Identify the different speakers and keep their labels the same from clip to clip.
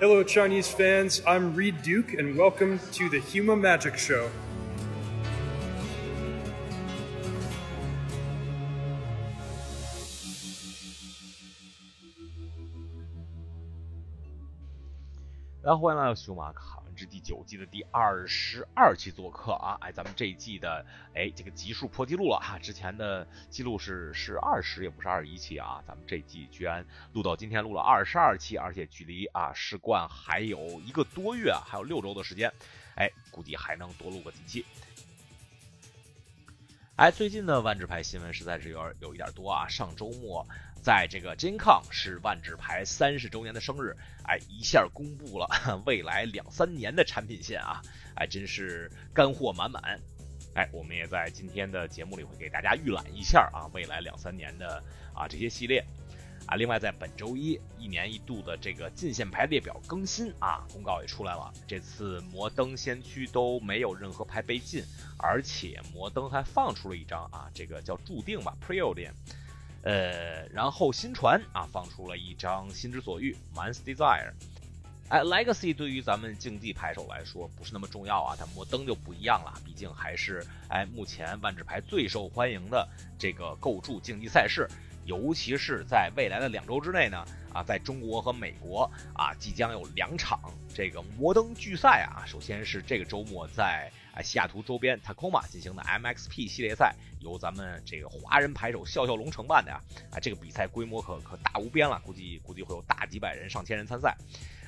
Speaker 1: Hello, Chinese fans. I'm Reed Duke, and welcome to the Huma Magic Show.
Speaker 2: 然后欢迎来到《熊马卡 第九季的第二十二期做客啊！哎，咱们这一季的哎这个集数破纪录了哈，之前的记录是是二十，也不是二十一期啊，咱们这季居然录到今天录了二十二期，而且距离啊世冠还有一个多月，还有六周的时间，哎，估计还能多录个几期。哎，最近的万智牌新闻实在是有有一点多啊，上周末。在这个 GenCon 是万智牌三十周年的生日，哎，一下公布了 未来两三年的产品线啊，哎，真是干货满满，哎，我们也在今天的节目里会给大家预览一下啊，未来两三年的啊这些系列啊，另外在本周一一年一度的这个进线牌列表更新啊，公告也出来了，这次摩登先驱都没有任何牌被禁，而且摩登还放出了一张啊，这个叫注定吧，Preo 链。呃，然后新传啊放出了一张心之所欲 Man's Desire，哎，Legacy 对于咱们竞技牌手来说不是那么重要啊，但摩登就不一样了，毕竟还是哎目前万智牌最受欢迎的这个构筑竞技赛事，尤其是在未来的两周之内呢啊，在中国和美国啊即将有两场这个摩登巨赛啊，首先是这个周末在。啊，西雅图周边 Tacoma 进行的 MXP 系列赛，由咱们这个华人牌手笑笑龙承办的呀。啊，这个比赛规模可可大无边了，估计估计会有大几百人、上千人参赛。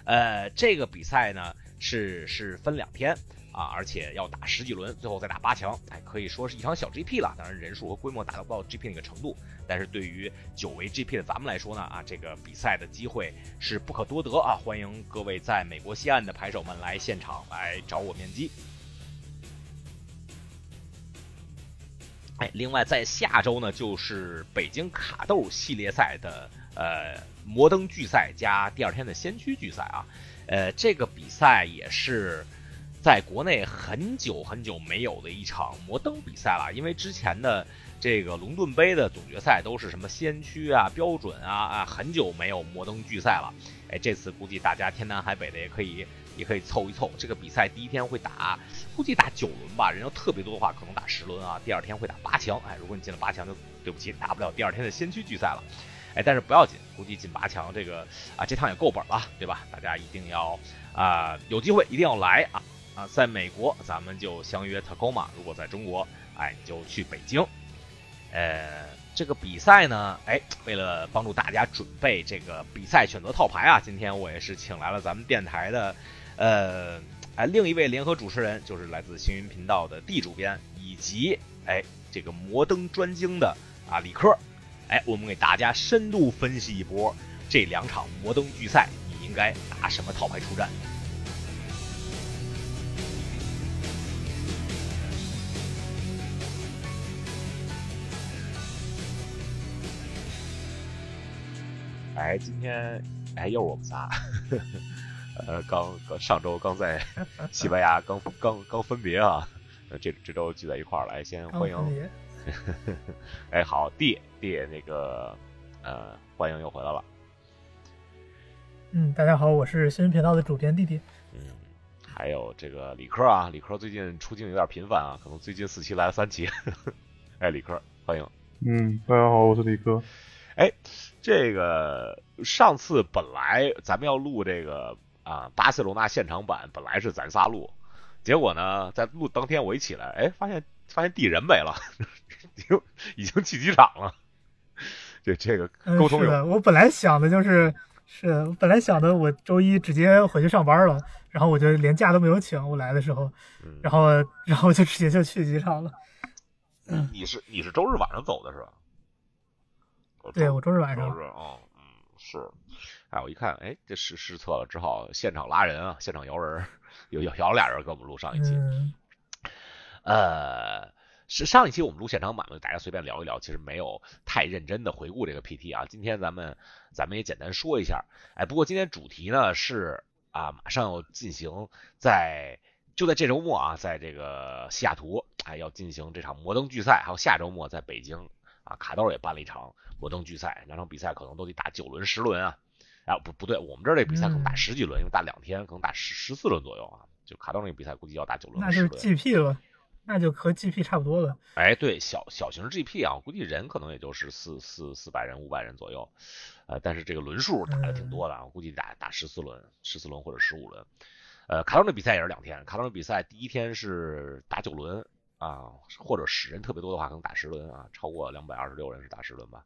Speaker 2: 呃，这个比赛呢是是分两天啊，而且要打十几轮，最后再打八强。哎，可以说是一场小 GP 了。当然人数和规模达到不到 GP 那个程度，但是对于久违 GP 的咱们来说呢，啊，这个比赛的机会是不可多得啊！欢迎各位在美国西岸的牌手们来现场来找我面基。哎，另外在下周呢，就是北京卡豆系列赛的呃摩登巨赛加第二天的先驱巨赛啊，呃，这个比赛也是在国内很久很久没有的一场摩登比赛了，因为之前的这个龙盾杯的总决赛都是什么先驱啊、标准啊啊，很久没有摩登巨赛了。哎，这次估计大家天南海北的也可以。也可以凑一凑，这个比赛第一天会打，估计打九轮吧。人要特别多的话，可能打十轮啊。第二天会打八强，哎，如果你进了八强，就对不起，打不了第二天的先驱巨赛了。哎，但是不要紧，估计进八强这个啊，这趟也够本了，对吧？大家一定要啊，有机会一定要来啊啊！在美国咱们就相约 Tacoma，如果在中国，哎，你就去北京。呃，这个比赛呢，哎，为了帮助大家准备这个比赛选择套牌啊，今天我也是请来了咱们电台的。呃，哎，另一位联合主持人就是来自星云频道的 D 主编，以及哎这个摩登专精的啊李科，哎，我们给大家深度分析一波这两场摩登巨赛，你应该拿什么套牌出战？哎，今天哎又是我们仨。呃，刚刚上周刚在 西班牙刚刚刚分别啊，这这周聚在一块儿来，先欢迎。哎，好，弟弟，那个呃，欢迎又回来了。
Speaker 3: 嗯，大家好，我是新闻频道的主编弟弟。
Speaker 2: 嗯，还有这个李科啊，李科最近出镜有点频繁啊，可能最近四期来了三期。哎，李科，欢迎。
Speaker 4: 嗯，大家好，我是李科。
Speaker 2: 哎，这个上次本来咱们要录这个。啊，巴塞罗那现场版本来是咱仨录，结果呢，在录当天我一起来，哎，发现发现地人没了，已经已经去机场了。这这个沟通
Speaker 3: 是的，我本来想的就是，是我本来想的，我周一直接回去上班了，然后我就连假都没有请，我来的时候，然后然后就直接就去机场了。
Speaker 2: 你是你是周日晚上走的是吧？
Speaker 3: 对，我周日晚上。
Speaker 2: 周日啊，嗯，是。哎，我一看，哎，这失失策了，只好现场拉人啊，现场摇人，有摇摇俩人跟我们录上一期。呃，是上一期我们录现场版嘛，大家随便聊一聊，其实没有太认真的回顾这个 PT 啊。今天咱们咱们也简单说一下。哎，不过今天主题呢是啊，马上要进行在就在这周末啊，在这个西雅图，哎，要进行这场摩登巨赛，还有下周末在北京啊，卡豆也办了一场摩登巨赛，两场比赛可能都得打九轮十轮啊。啊，不不对，我们这儿这比赛可能打
Speaker 3: 嗯
Speaker 2: 十几轮，因为打两天，可能打十十四轮左右啊。就卡顿那个比赛估计要打九轮
Speaker 3: 那是。GP 了，那就和 GP 差不多了。
Speaker 2: 哎，对，小小型 GP 啊，我估计人可能也就是四四四百人、五百人左右，呃，但是这个轮数打的挺多的啊，我估计打打十四轮、十四轮或者十五轮。呃，卡通的比赛也是两天，卡通的比赛第一天是打九轮啊，或者十人特别多的话，可能打十轮啊，超过两百二十六人是打十轮吧。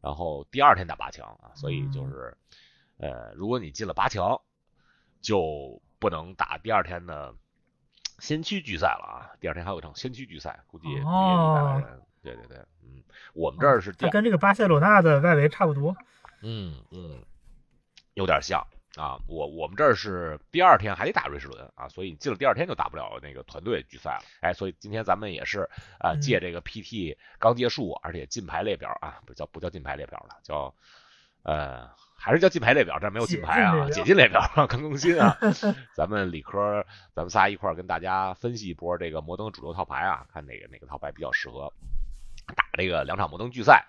Speaker 2: 然后第二天打八强啊，所以就是，呃，如果你进了八强，就不能打第二天的先驱决赛了啊。第二天还有一场先驱决赛，估计估计也百人。对对对，嗯，我们这儿是第二，
Speaker 3: 它跟这个巴塞罗那的外围差不多。
Speaker 2: 嗯嗯，有点像啊。我我们这儿是第二天还得打瑞士轮啊，所以进了第二天就打不了那个团队决赛了。哎，所以今天咱们也是啊，
Speaker 3: 嗯
Speaker 2: 借这个 PT 刚结束，而且金牌列表啊，不叫不叫金牌列表了，叫呃还是叫金牌列表，这儿没有金牌啊，解
Speaker 3: 解
Speaker 2: 禁列表刚更新啊。咱们理科，咱们仨一块儿跟大家分析一波这个摩登主流套牌啊，看哪个哪个套牌比较适合打这个两场摩登决赛。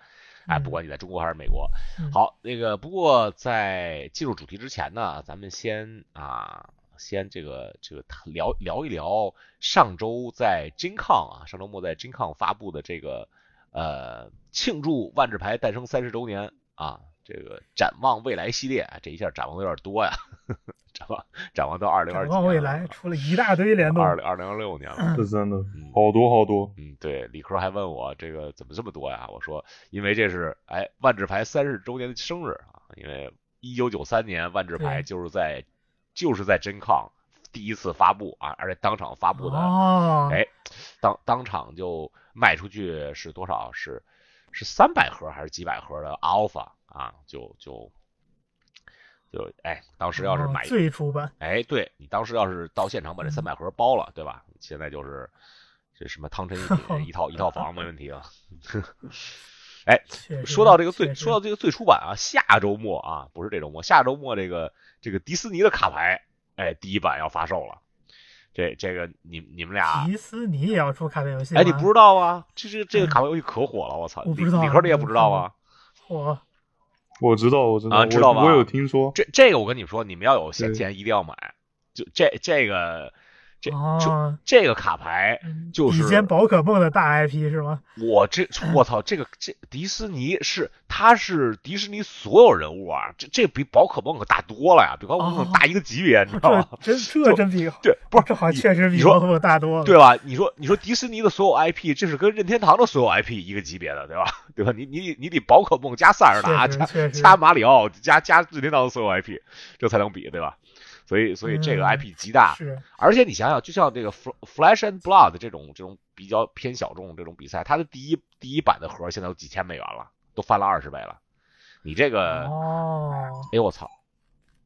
Speaker 2: 哎，
Speaker 3: 嗯。
Speaker 2: 不管你在中国还是美国，
Speaker 3: 嗯。
Speaker 2: 好，那个不过在进入主题之前呢，咱们先啊，先这个这个聊聊一聊上周在 GenCon 啊，上周末在 GenCon 发布的这个呃庆祝万智牌诞生三十周年啊，这个展望未来系列，啊这一下展望的有点多呀，展望展望到二零二
Speaker 3: 展望未来，出了一大堆联动。
Speaker 2: 二零二零二六年了。
Speaker 4: 是真的
Speaker 2: 嗯，
Speaker 4: 好多好多。
Speaker 2: 嗯，对，李科还问我这个怎么这么多呀？我说，因为这是哎万智牌三十周年的生日啊，因为一九九三年万智牌就是在就是在 GenCon 第一次发布啊，而且当场发布的，
Speaker 3: 哦，
Speaker 2: 哎，当当场就卖出去是多少？是是三百盒还是几百盒的 Alpha 啊？就就就哎，当时要是
Speaker 3: 哦
Speaker 2: 买
Speaker 3: 最初版，
Speaker 2: 哎，对你当时要是到现场把这
Speaker 3: 嗯
Speaker 2: 三百盒包了，对吧？现在就是这什么汤臣一品 一套一套房没问题啊。哎，说到这个最说到这个最初版啊，下周末啊，不是这周末，下周末这个这个迪士尼的卡牌，哎，第一版要发售了。这这个你你们俩，
Speaker 3: 迪士尼也要出卡牌游戏？
Speaker 2: 哎，你不知道啊？这这这个卡牌游戏可火了，我操！理
Speaker 3: 我不知道
Speaker 2: 理科你也不知道啊？
Speaker 3: 我
Speaker 4: 我知道，我知道，
Speaker 2: 啊知道吧
Speaker 4: 我我有听说。
Speaker 2: 这这个我跟你说，你们要有闲钱一定要买。就这这个这就
Speaker 3: 哦，
Speaker 2: 这个卡牌，就是
Speaker 3: 以前宝可梦的大 IP 是吗？
Speaker 2: 我这我操，这个这迪士尼是它是迪士尼所有人物啊，这这比宝可梦可大多了呀，比宝可梦
Speaker 3: 哦
Speaker 2: 大一个级别，你知道吗？
Speaker 3: 这真这真比
Speaker 2: 对，不是
Speaker 3: 这好像确实比宝可梦大多了。
Speaker 2: 对吧？你说你说迪士尼的所有 IP，这是跟任天堂的所有 IP 一个级别的，对吧？对吧？你你你得宝可梦加塞尔达加加马里奥加加任天堂的所有 IP，这才能比，对吧？所以所以这个
Speaker 3: 嗯
Speaker 2: IP 极大，
Speaker 3: 是
Speaker 2: 而且你想想，就像这个 Fl- Flash and Blood 这种这种比较偏小众这种比赛，它的第一第一版的盒现在都几千美元了，都翻了二十倍了。你这个，
Speaker 3: 哦，
Speaker 2: 哎呦我操，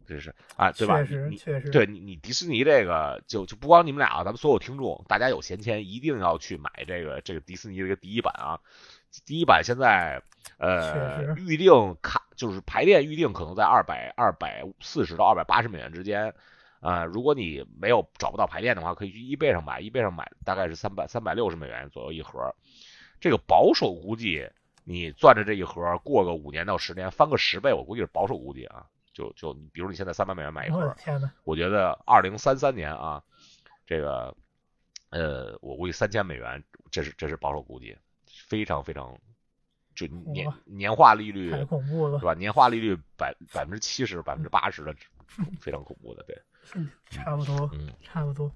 Speaker 2: 这是啊，对吧？
Speaker 3: 确实
Speaker 2: 你
Speaker 3: 确实
Speaker 2: 对你你迪士尼这个就就不光你们俩，咱们所有听众，大家有闲钱一定要去买这个这个迪士尼这个第一版啊。第一版现在呃预定卡就是排练预定可能在二百二百四十到二百八十美元之间。呃，如果你没有找不到排练的话，可以去 eBay 上买，eBay 上买大概是三百三百六十美元左右一盒。这个保守估计，你攥着这一盒过个五年到十年，翻个十倍，我估计是保守估计啊。就就比如你现在三百美元买一盒，
Speaker 3: 我的天呐，
Speaker 2: 我觉得二零三三年啊，这个呃，我估计三千美元，这是这是保守估计，非常非常，就年年化利率
Speaker 3: 太恐怖了
Speaker 2: 是，吧？年化利率百百分之七十、百分之八十的，非常恐怖的，对，
Speaker 3: 差不多
Speaker 2: 嗯，
Speaker 3: 差不多。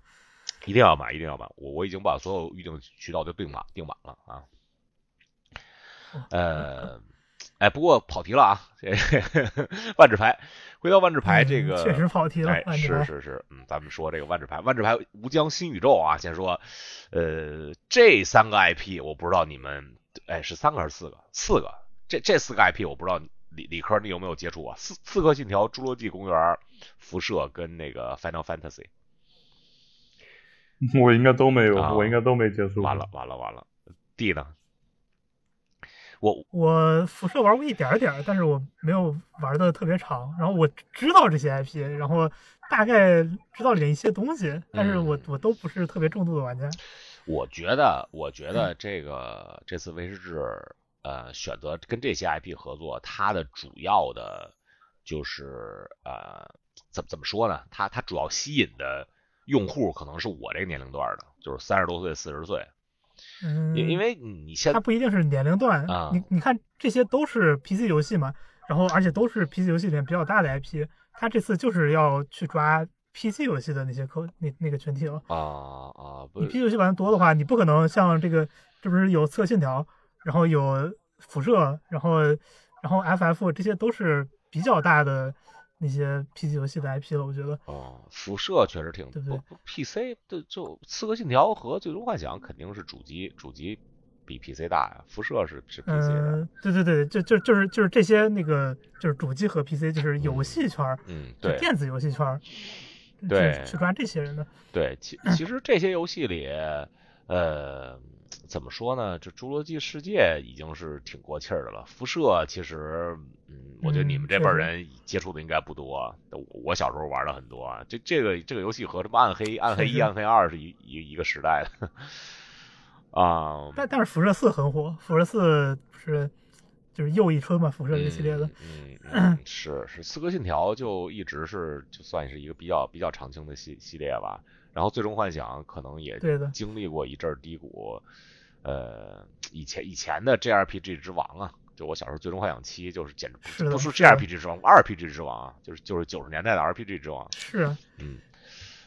Speaker 2: 一定要买，一定要买，我我已经把所有预定渠道都订满订满了啊。呃，哎，不过跑题了啊，这 万智牌，回到万智牌这个，
Speaker 3: 嗯确实跑题了
Speaker 2: 哎，是是是，嗯，咱们说这个万智牌，万智牌无疆新宇宙啊，先说，呃，这三个 IP 我不知道你们，哎，是三个还是四个？四个，这这四个 IP 我不知道理理科你有没有接触啊？刺刺客信条、侏罗纪公园、辐射跟那个 Final Fantasy。
Speaker 4: 我应该都没有，
Speaker 2: 啊
Speaker 4: 我应该都没接触。
Speaker 2: 完了，完了完了，D 呢？我
Speaker 3: 我辐射玩过一点点，但是我没有玩的特别长。然后我知道这些 IP，然后大概知道里面一些东西，但是我
Speaker 2: 嗯
Speaker 3: 我都不是特别重度的玩家。
Speaker 2: 我觉得，我觉得这个这次威士忌呃选择跟这些 IP 合作，它的主要的就是呃，怎么怎么说呢？它它主要吸引的用户可能是我这个年龄段的，就是三十多岁、四十岁。
Speaker 3: 嗯，
Speaker 2: 因因为你现
Speaker 3: 它不一定是年龄段
Speaker 2: 啊
Speaker 3: 你你看这些都是 PC 游戏嘛，然后而且都是 PC 游戏里面比较大的 IP，它这次就是要去抓 PC 游戏的那些客那那个群体了。
Speaker 2: 啊啊，
Speaker 3: 你 PC 游戏玩的多的话，你不可能像这个，这不是有刺客信条，然后有辐射，然后然后 FF 这些都是比较大的那些 PC 游戏的 IP 了，我觉得。
Speaker 2: 哦，辐射确实挺
Speaker 3: 对不对
Speaker 2: 不不 PC 就就刺客信条和最终幻想肯定是主机主机比 PC 大呀，辐射是是 PC 的，
Speaker 3: 嗯，对对对，就就就是就是这些那个就是主机和 PC，就是游戏圈儿，
Speaker 2: 嗯，对
Speaker 3: 电子游戏圈儿，
Speaker 2: 对
Speaker 3: 去去抓这些人的。
Speaker 2: 对，其其实这些游戏里，呃，怎么说呢？这《侏罗纪世界》已经是挺过气儿的了。辐射其实，嗯，我觉得你们
Speaker 3: 嗯
Speaker 2: 这辈人接触的应该不多。我我小时候玩的很多啊。这这个这个游戏和什么暗黑、暗黑一、暗黑二是一一一个时代的 啊。
Speaker 3: 但但是辐射四很火，辐射四不是就是又一春嘛，辐射这个系列的。
Speaker 2: 嗯，嗯嗯，是是，刺客信条就一直是就算是一个比较比较常青的系系列吧。然后最终幻想可能也经历过一阵低谷，呃，以前以前的 JRPG 之王啊，就我小时候最终幻想七就是简直不
Speaker 3: 是
Speaker 2: JRPG 之王，RPG 之王啊，就是就是九十年代的 RPG 之王，
Speaker 3: 是啊，
Speaker 2: 嗯，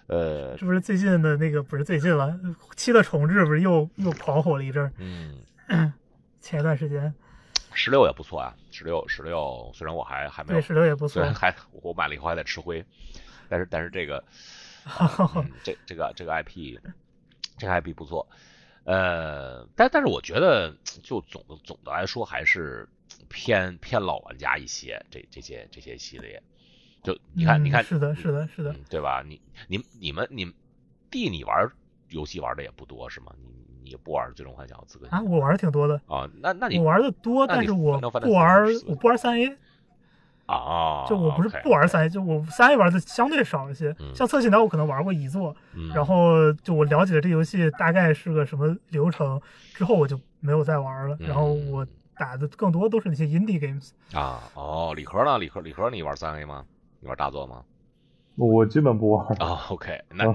Speaker 2: 呃，
Speaker 3: 这不是最近的那个不是最近了，七的重置不是又又狂火了一阵儿？
Speaker 2: 嗯，
Speaker 3: 前一段时间，
Speaker 2: 十六也不错啊，十六十六虽然我还还没有
Speaker 3: 对十六也不错
Speaker 2: 虽然。还我买了以后还得吃灰，但是但是这个，嗯、这这个这个 IP，这个 IP 不错，呃，但但是我觉得就总的总的来说还是偏偏老玩家一些，这这些这些系列，就你看、
Speaker 3: 嗯
Speaker 2: 你看，
Speaker 3: 是的，是的，是的
Speaker 2: 嗯，对吧？你你你们你们弟你玩游戏玩的也不多是吗？你你也不玩最终幻想、刺客信
Speaker 3: 啊，我玩的挺多的，
Speaker 2: 啊？那那你
Speaker 3: 我玩的多，但是我不玩，我不玩三 A，
Speaker 2: 啊，
Speaker 3: 就我不是不玩三 A，就我三 A 玩的相对少一些。
Speaker 2: 嗯
Speaker 3: 像侧信条我可能玩过一座，
Speaker 2: 嗯
Speaker 3: 然后就我了解这游戏大概是个什么流程之后，我就没有再玩了。
Speaker 2: 嗯
Speaker 3: 然后我打的更多都是那些 indie games。
Speaker 2: 啊，哦，理科呢？理科理科，你玩三 A 吗？你玩大作吗？
Speaker 4: 我基本不玩。
Speaker 2: 啊、o k 那
Speaker 4: 哦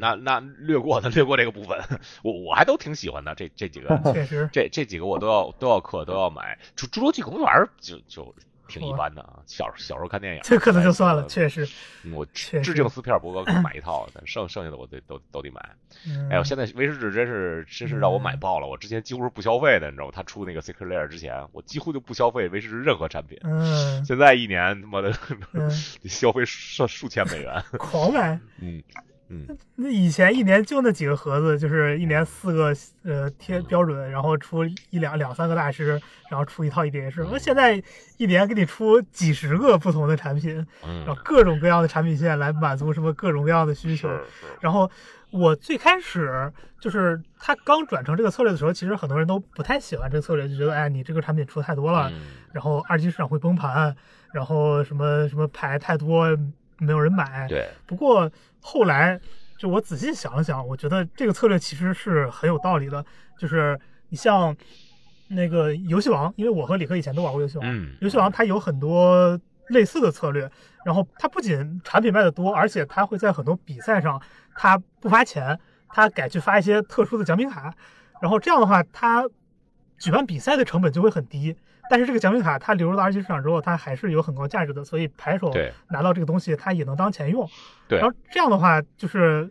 Speaker 2: 那、那那略过，那略过这个部分，我我还都挺喜欢的，这这几个
Speaker 3: 确实，
Speaker 2: 这这几个我都要都要氪都要买。侏侏罗纪公园就就挺一般的啊，小小时候看电影，
Speaker 3: 这可能就算了，
Speaker 2: 哎
Speaker 3: 确实。
Speaker 2: 嗯我致敬斯皮尔伯格买一套，但剩剩下的我得都都得买。
Speaker 3: 嗯、
Speaker 2: 哎呦，现在威士忌真是真是让我买爆了，我之前几乎是不消费的，你知道吗？他出那个 Secret Lair 之前，我几乎就不消费威士忌任何产品。
Speaker 3: 嗯
Speaker 2: 现在一年他妈的
Speaker 3: 嗯，
Speaker 2: 消费数数千美元，
Speaker 3: 狂买。
Speaker 2: 嗯 嗯
Speaker 3: 那以前一年就那几个盒子，就是一年四个呃贴标准，然后出一两两三个大师，然后出一套 EDH。那现在一年给你出几十个不同的产品，然后
Speaker 2: 嗯，
Speaker 3: 各种各样的产品线来满足什么各种各样的需求。
Speaker 2: 是是，
Speaker 3: 然后我最开始就是他刚转成这个策略的时候，其实很多人都不太喜欢这个策略，就觉得哎，你这个产品出太多了，
Speaker 2: 嗯
Speaker 3: 然后二级市场会崩盘，然后什么什么牌太多没有人买。
Speaker 2: 对，
Speaker 3: 不过后来就我仔细想了想，我觉得这个策略其实是很有道理的。就是你像那个游戏王，因为我和李克以前都玩过游戏王，
Speaker 2: 嗯
Speaker 3: 游戏王它有很多类似的策略，然后它不仅产品卖的多，而且它会在很多比赛上，它不发钱，它改去发一些特殊的奖品卡，然后这样的话，它举办比赛的成本就会很低。但是这个奖品卡它流入到二级市场之后，它还是有很高价值的，所以牌手拿到这个东西，它也能当钱用。
Speaker 2: 对
Speaker 3: 然后这样的话，就是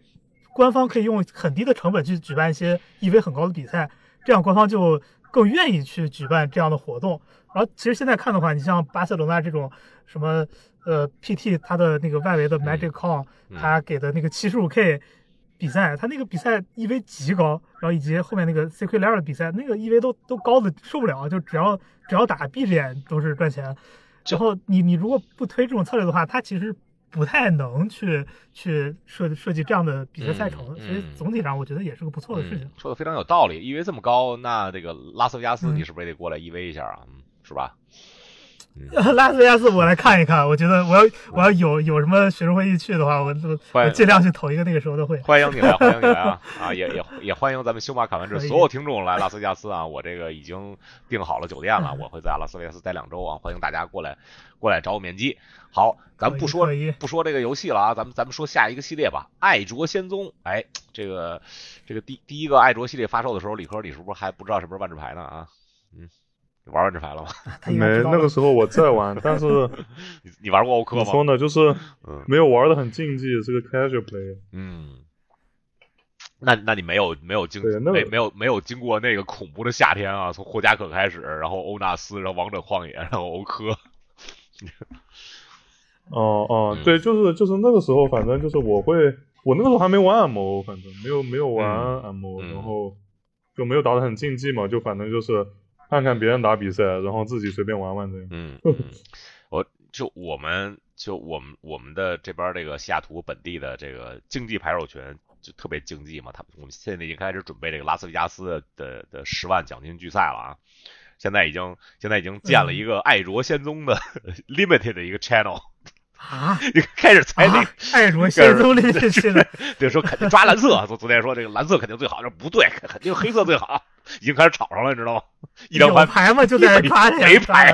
Speaker 3: 官方可以用很低的成本去举办一些 EV 很高的比赛，这样官方就更愿意去举办这样的活动。然后其实现在看的话，你像巴塞罗那这种什么呃 PT 它的那个外围的 Magic Con，、
Speaker 2: 嗯
Speaker 3: 它给的那个七十五 K 比赛，他那个比赛 EV 极高，然后以及后面那个 CQ 链的比赛，那个 EV 都都高的受不了，就只要只要打闭着眼都是赚钱。然后你你如果不推这种策略的话，它其实不太能去去设设计这样的比赛赛程，
Speaker 2: 嗯
Speaker 3: 所以总体上我觉得也是个不错的事情
Speaker 2: 嗯。说的非常有道理。EV 这么高，那这个拉斯维加斯
Speaker 3: 嗯
Speaker 2: 你是不是也得过来 EV 一下啊？嗯，是吧？
Speaker 3: 拉斯维加斯我来看一看，我觉得我要我要有有什么学生会议去的话，我我 我尽量去投一个那个时候的会。
Speaker 2: 欢迎你来，欢迎你来啊！啊，也也也欢迎咱们修马卡文治所有听众来拉斯维加斯啊！我这个已经订好了酒店了，我会在拉斯维加斯待两周啊！欢迎大家过来过来找我面基。好，咱们不说不说这个游戏了啊，咱们咱们说下一个系列吧，《爱卓仙踪》。哎，这个这个第第一个爱卓系列发售的时候，李科你是不是还不知道什么是万智牌呢啊？嗯，你玩万智牌了吗？
Speaker 4: 没那个时候我在玩，但是
Speaker 2: 你你玩过欧科吗？
Speaker 4: 怎么说呢，就是
Speaker 2: 嗯
Speaker 4: 没有玩的很竞技，是个 casual play。
Speaker 2: 嗯，那那你没有没有经
Speaker 4: 对那个
Speaker 2: 没没有没有经过那个恐怖的夏天啊，从霍加可开始，然后欧纳斯，然后王者旷野，然后欧科，
Speaker 4: 哦哦
Speaker 2: 嗯，
Speaker 4: 对，就是就是那个时候，反正就是我会，我那个时候还没玩 M O，，反正没有没有玩 M O，
Speaker 2: 嗯
Speaker 4: 然后就没有打的很竞技嘛，就反正就是看看别人打比赛，然后自己随便玩玩这样。
Speaker 2: 嗯，嗯我就我们就我们我们的这边这个西雅图本地的这个竞技牌手群就特别竞技嘛，他我们现在已经开始准备这个拉斯维加斯的的十万奖金巨赛了啊。现在已经现在已经建了一个爱卓仙踪的 limited 的一个 channel，
Speaker 3: 啊
Speaker 2: 你开始猜那
Speaker 3: 啊！爱卓仙踪里面去了，
Speaker 2: 对，说肯定抓蓝色，昨昨天说这个蓝色肯定最好，这不对，肯定黑色最好，已经开始吵上了，你知道吗？一张牌
Speaker 3: 嘛？就在这抓
Speaker 2: 没牌？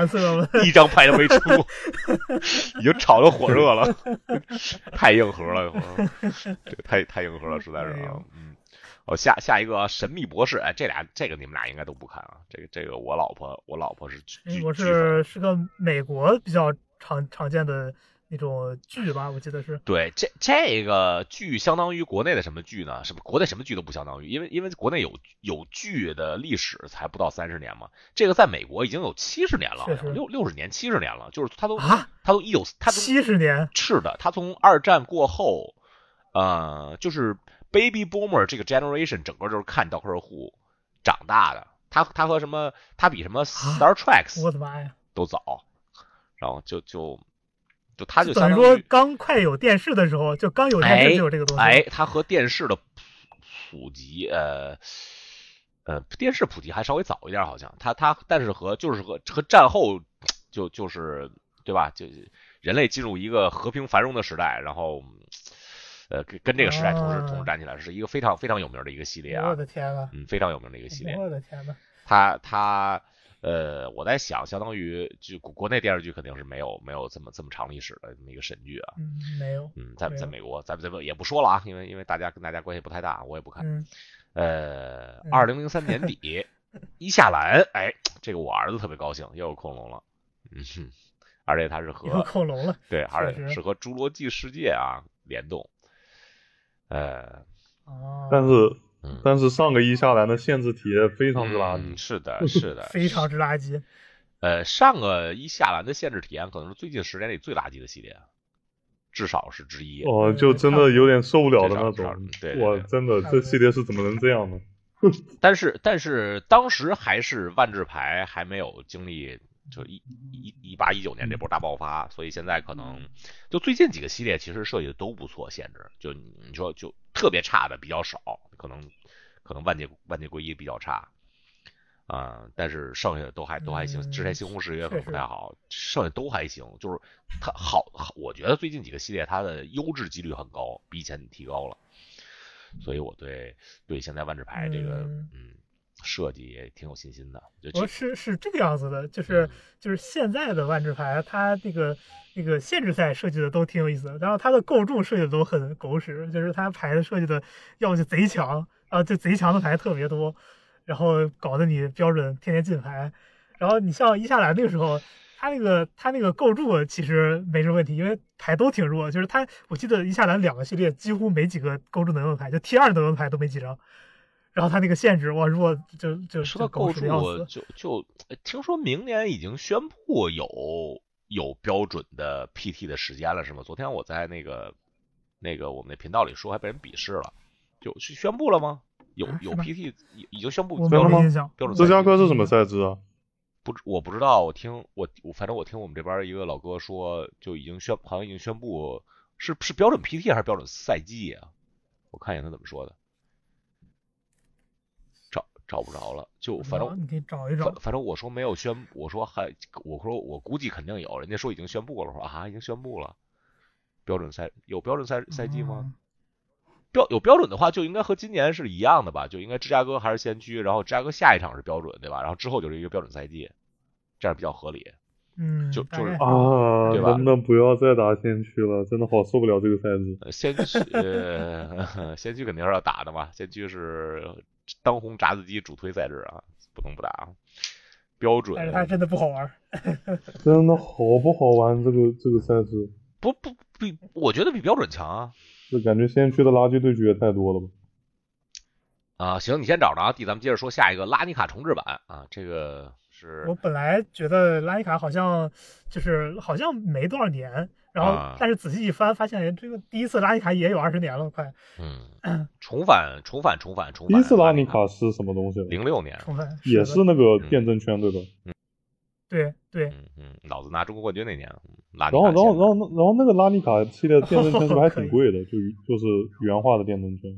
Speaker 2: 一张牌都没出，已经吵得火热了，太硬核了，这个太太硬核了，实在是啊嗯。哦，下下一个啊神秘博士，哎，这俩这个你们俩应该都不看啊，这个这个我老婆我老婆是
Speaker 3: 我是是个美国比较常常见的那种剧吧，我记得是。
Speaker 2: 对，这这个剧相当于国内的什么剧呢？什么国内什么剧都不相当于，因为因为国内有有剧的历史才不到三十年嘛，这个在美国已经有七十年了，六六十年七十年了，就是他都
Speaker 3: 啊，
Speaker 2: 他都一九他都
Speaker 3: 七十年
Speaker 2: 是的，他从二战过后，呃，就是 baby boomer 这个 generation 整个就是看刀客户长大的，他他和什么他比什么 Star Trek
Speaker 3: 我的妈呀！
Speaker 2: 都早，然后就就就它就
Speaker 3: 等于说刚快有电视的时候，就刚有电视就有这个东西。
Speaker 2: 哎，它和电视的普普及，呃呃，电视普及还稍微早一点，好像它它，但是和就是和和战后就就是对吧？就人类进入一个和平繁荣的时代，然后呃跟跟这个时代同时
Speaker 3: 啊
Speaker 2: 同时站起来，是一个非常非常有名的一个系列啊
Speaker 3: 我，的天呐！
Speaker 2: 嗯，非常有名的一个系列。
Speaker 3: 我的天呐！
Speaker 2: 它它呃，我在想，相当于就国国内电视剧肯定是没有没有这么这么长历史的这么一个神剧啊。
Speaker 3: 嗯，没有。
Speaker 2: 嗯，在在美国，咱们咱们也不说了啊，因为因为大家跟大家关系不太大，我也不看。
Speaker 3: 嗯，
Speaker 2: 呃，
Speaker 3: 嗯
Speaker 2: 二零零三年底，伊夏兰，哎，这个我儿子特别高兴，又有恐龙了，嗯哼，而且它是和
Speaker 3: 恐龙了。
Speaker 2: 对，而且是和侏罗纪世界啊联动，呃，
Speaker 3: 哦，
Speaker 4: 但是
Speaker 2: 嗯，
Speaker 4: 但是上个一下来的限制体验非常之垃
Speaker 2: 嗯，
Speaker 4: 圾。
Speaker 2: 是的，是的，
Speaker 3: 非常之垃圾。
Speaker 2: 呃，上个伊夏兰的限制体验可能是最近十年里最垃圾的系列，至少是之一。
Speaker 4: 哦，就真的有点受不了的那种
Speaker 2: 对对。对
Speaker 4: 哇，真的这系列是怎么能这样呢？
Speaker 2: 但是但是当时还是万智牌还没有经历就一一一八一九年这波大爆发，所以现在可能就最近几个系列其实设计的都不错，限制就你说就特别差的比较少，可能可能万界万界归一比较差。啊、但是剩下的都还都还行，
Speaker 3: 嗯
Speaker 2: 之前星空誓约可能不太好，剩下都还行。就是它好，好我觉得最近几个系列它的优质几率很高，比以前提高了。所以我对对现在万智牌这个
Speaker 3: 嗯
Speaker 2: 嗯设计也挺有信心的。就
Speaker 3: 我
Speaker 2: 这
Speaker 3: 是是这个样子的，就是
Speaker 2: 嗯
Speaker 3: 就是现在的万智牌，它那个那个限制赛设计的都挺有意思的，然后它的构筑设计的都很狗屎，就是它牌的设计的要么就贼强啊，就贼强的牌特别多，然后搞得你标准天天进牌，然后你像伊夏兰那个时候。它那个它那个构筑其实没什么问题，因为牌都挺弱。就是它，我记得一下来两个系列几乎没几个构筑能用牌，就 T 二能用牌都没几张。然后他那个限制我如果就就
Speaker 2: 说到构筑
Speaker 3: 屎的要死，。
Speaker 2: 就就呃听说明年已经宣布有有标准的 PT 的时间了，是吗？昨天我在那个那个我们那频道里说，还被人鄙视了，就是宣布了吗？有有 PT 已已经宣布
Speaker 3: 我
Speaker 2: 标准
Speaker 4: 吗。
Speaker 2: 标准
Speaker 4: 芝加哥是什么赛制啊？
Speaker 2: 不知我不知道，我听我我反正我听我们这边一个老哥说，就已经宣好像已经宣布是是标准 PT 还是标准赛季啊？我看一眼他怎么说的。找找不着了，就反正
Speaker 3: 你可以找一找
Speaker 2: 反。反正我说没有宣，我说还我说我估计肯定有，人家说已经宣布了，我说啊已经宣布了，标准赛有标准赛赛季吗？
Speaker 3: 嗯？
Speaker 2: 标有标准的话，就应该和今年是一样的吧？就应该芝加哥还是先驱，然后芝加哥下一场是标准，对吧？然后之后就是一个标准赛季，这样比较合理。
Speaker 3: 嗯，
Speaker 2: 就就是
Speaker 4: 啊，
Speaker 2: 对吧
Speaker 4: 能不能不要再打先驱了？真的好受不了这个赛制。
Speaker 2: 呃先驱呃先驱肯定是要打的嘛，先驱是当红炸子鸡主推赛制啊，不能不打啊。标准
Speaker 3: 但是它真的不好玩。
Speaker 4: 真的好不好玩？这个这个赛制，
Speaker 2: 不不比，我觉得比标准强啊。
Speaker 4: 就感觉先驱的垃圾对决也太多了吧？
Speaker 2: 啊，行，你先找着啊，弟，咱们接着说下一个拉尼卡重置版啊，这个是
Speaker 3: 我本来觉得拉尼卡好像就是好像没多少年，然后
Speaker 2: 啊
Speaker 3: 但是仔细一翻，发现哎这个第一次拉尼卡也有二十年了，快
Speaker 2: 嗯，重返重返重返重返。
Speaker 4: 第一次拉尼卡是什么东西？
Speaker 2: 零六年，
Speaker 3: 重返
Speaker 4: 也是那个电真圈对吧？
Speaker 3: 对对，
Speaker 2: 嗯嗯，老子拿中国冠军那年，嗯拉尼
Speaker 4: 然后，然后，然后，然后那个拉尼卡系列的电真圈是不是还 挺贵的？就就是原画的电真圈。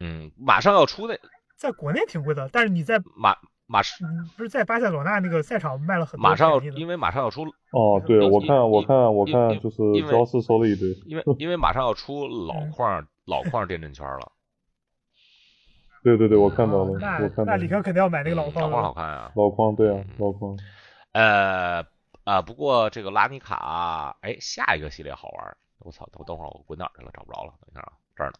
Speaker 2: 嗯，马上要出那
Speaker 3: 在国内挺贵的，但是你在
Speaker 2: 马马
Speaker 3: 上不是在巴塞罗那那个赛场卖了很多
Speaker 2: 马上因为马上要出，
Speaker 4: 哦，对，我看，我看，我看，就是
Speaker 2: 因为
Speaker 4: 超市收了一堆。
Speaker 2: 因为 因为马上要出老矿老矿电阵圈了，
Speaker 4: 对对对，我看到了，
Speaker 3: 哦那
Speaker 4: 我看到了。
Speaker 3: 那李哥肯定要买那个老
Speaker 2: 矿老矿好。看啊。
Speaker 4: 老矿，对啊
Speaker 2: 嗯，
Speaker 4: 老矿。
Speaker 2: 呃啊，不过这个拉尼卡，哎，下一个系列好玩。我操，我等会儿我滚哪儿去了？找不着了。等一下啊，这儿呢。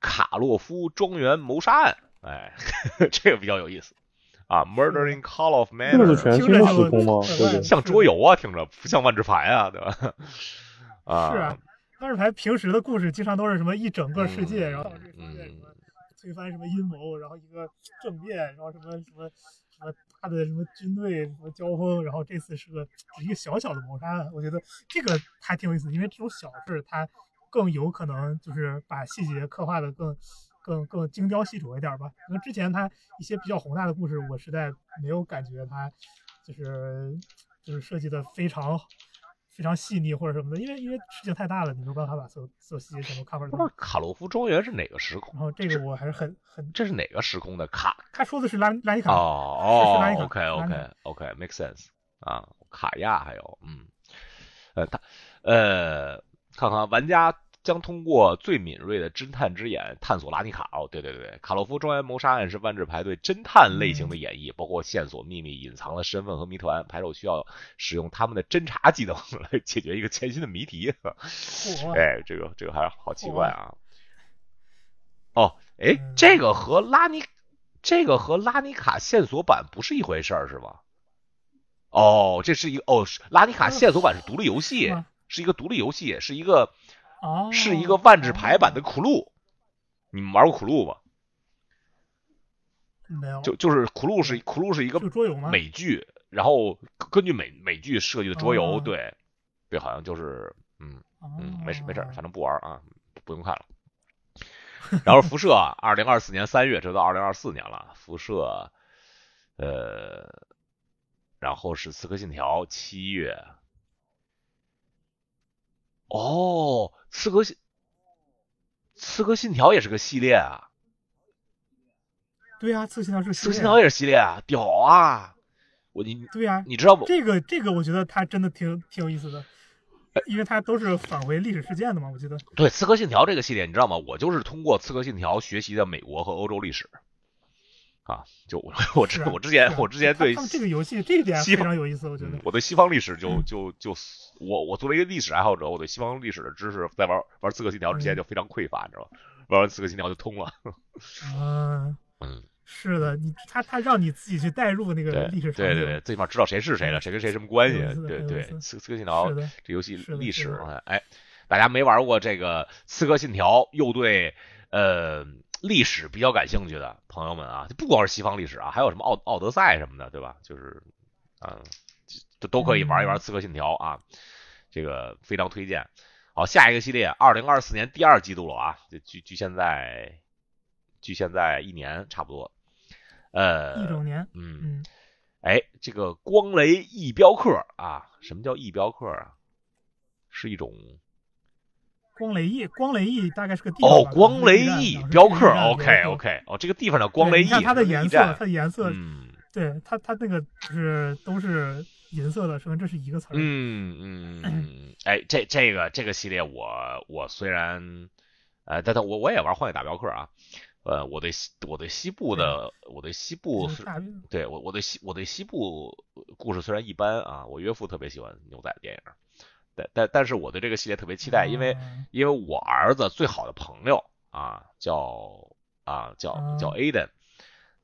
Speaker 2: 卡洛夫庄园谋杀案，哎，这个比较有意思啊。Murdering Call of
Speaker 4: 这个是
Speaker 2: Manor，
Speaker 4: 全新的时空吗？
Speaker 3: 听着就
Speaker 4: 这个
Speaker 2: 像桌游啊，听着不像万智牌啊，对吧？啊，
Speaker 3: 是啊，万智牌平时的故事经常都是什么一整个世界，
Speaker 2: 嗯
Speaker 3: 然后这个世界
Speaker 2: 嗯
Speaker 3: 什么推翻什么阴谋，然后一个政变，然后什么什么什么大的什么军队什么交锋，然后这次是个只一个小小的谋杀案，我觉得这个还挺有意思，因为这种小事它更有可能就是把细节刻画的更更更精雕细琢一点吧。可能之前他一些比较宏大的故事，我实在没有感觉他就是就是设计的非常非常细腻或者什么的，因为因为事情太大了，你没有办法把所有所有细节全都 cover 到
Speaker 2: 不是。卡洛夫庄园是哪个时空？
Speaker 3: 然后这个我还是很很，
Speaker 2: 这是哪个时空的卡？
Speaker 3: 他说的是拉拉尼卡，
Speaker 2: 哦哦
Speaker 3: 是拉尼卡
Speaker 2: ，OK OK OK，make sense 啊，卡亚还有嗯，呃，他呃，看看玩家将通过最敏锐的侦探之眼探索拉尼卡。哦，对对对对，卡洛夫庄园谋杀案是万智牌对侦探类型的演绎，包括线索、秘密、隐藏的身份和谜团，牌手需要使用他们的侦查技能 来解决一个全新的谜题。
Speaker 3: 嚯
Speaker 2: 哎，这个这个还是好奇怪啊。哦，哎
Speaker 3: 嗯，
Speaker 2: 这个和拉尼，这个和拉尼卡线索版不是一回事儿是吗？哦，这是一个哦，拉尼卡线索版是独立游戏，
Speaker 3: 是
Speaker 2: 一个独立游戏，是一个
Speaker 3: 哦，
Speaker 2: 是一个万智牌版的苦路。你们玩过苦路吗？
Speaker 3: 没有，
Speaker 2: 就就是苦路是苦路是一个
Speaker 3: 是个桌游吗？
Speaker 2: 美剧，然后根据美美剧设计的桌游，
Speaker 3: 哦
Speaker 2: 对，对，好像就是嗯。嗯，没事没事，反正不玩啊，不用看了。然后辐射，二零二四年三月，这都二零二四年了。辐射，呃，然后是刺客信条，七月。哦，刺客信，刺客信条也是个系列啊，
Speaker 3: 对呀，刺客信条是
Speaker 2: 刺客信条也是系列啊，屌啊！我你
Speaker 3: 对呀，
Speaker 2: 你知道不？
Speaker 3: 这个这个我觉得它真的挺挺有意思的，因为它都是返回历史事件的嘛，我记得。
Speaker 2: 对《刺客信条》这个系列，你知道吗？我就是通过《刺客信条》学习的美国和欧洲历史，啊，就我 我之我之前我之前对
Speaker 3: 这个游戏这一点非常有意思，我觉得
Speaker 2: 嗯。我对西方历史就就就我我作为一个历史爱好者，我对西方历史的知识在玩玩《刺客信条》之前
Speaker 3: 嗯
Speaker 2: 就非常匮乏，你知道吗？玩完《刺客信条》就通了，
Speaker 3: 嗯，
Speaker 2: 嗯，
Speaker 3: 是的，你他他让你自己去代入那个历史。
Speaker 2: 对对对，最起码知道谁是谁了，谁跟谁什么关系对对，刺刺客信条这游戏历史哎，大家没玩过这个《刺客信条》，又对呃历史比较感兴趣的朋友们啊，就不光是西方历史啊，还有什么奥奥德赛什么的，对吧？就是嗯，都都可以玩一玩《刺客信条》啊，这个非常推荐。好，下一个系列，二零二四年第二季度了啊，就距距现在距现在一年差不多。呃，
Speaker 3: 一周年，
Speaker 2: 嗯，
Speaker 3: 嗯，
Speaker 2: 哎，这个光雷异镖客啊，什么叫异镖客啊？是一种
Speaker 3: 光雷翼，光雷翼大概是个地方
Speaker 2: 哦，光雷翼镖客，OK OK，哦，这个地方叫光雷翼，
Speaker 3: 对你看它的颜色，它的颜色，
Speaker 2: 嗯
Speaker 3: 对它它那个是都是银色的，说明这是一个词儿。
Speaker 2: 嗯嗯嗯，哎，这这个这个系列我我虽然呃，但但我我也玩荒野大镖客啊，呃，我对西我对西部的我对西部
Speaker 3: 是
Speaker 2: 对我我对西我对西部故事虽然一般啊，我岳父特别喜欢牛仔的电影，但但但是我对这个系列特别期待，因为
Speaker 3: 啊
Speaker 2: 因为我儿子最好的朋友啊叫啊叫
Speaker 3: 啊
Speaker 2: 叫 Aden，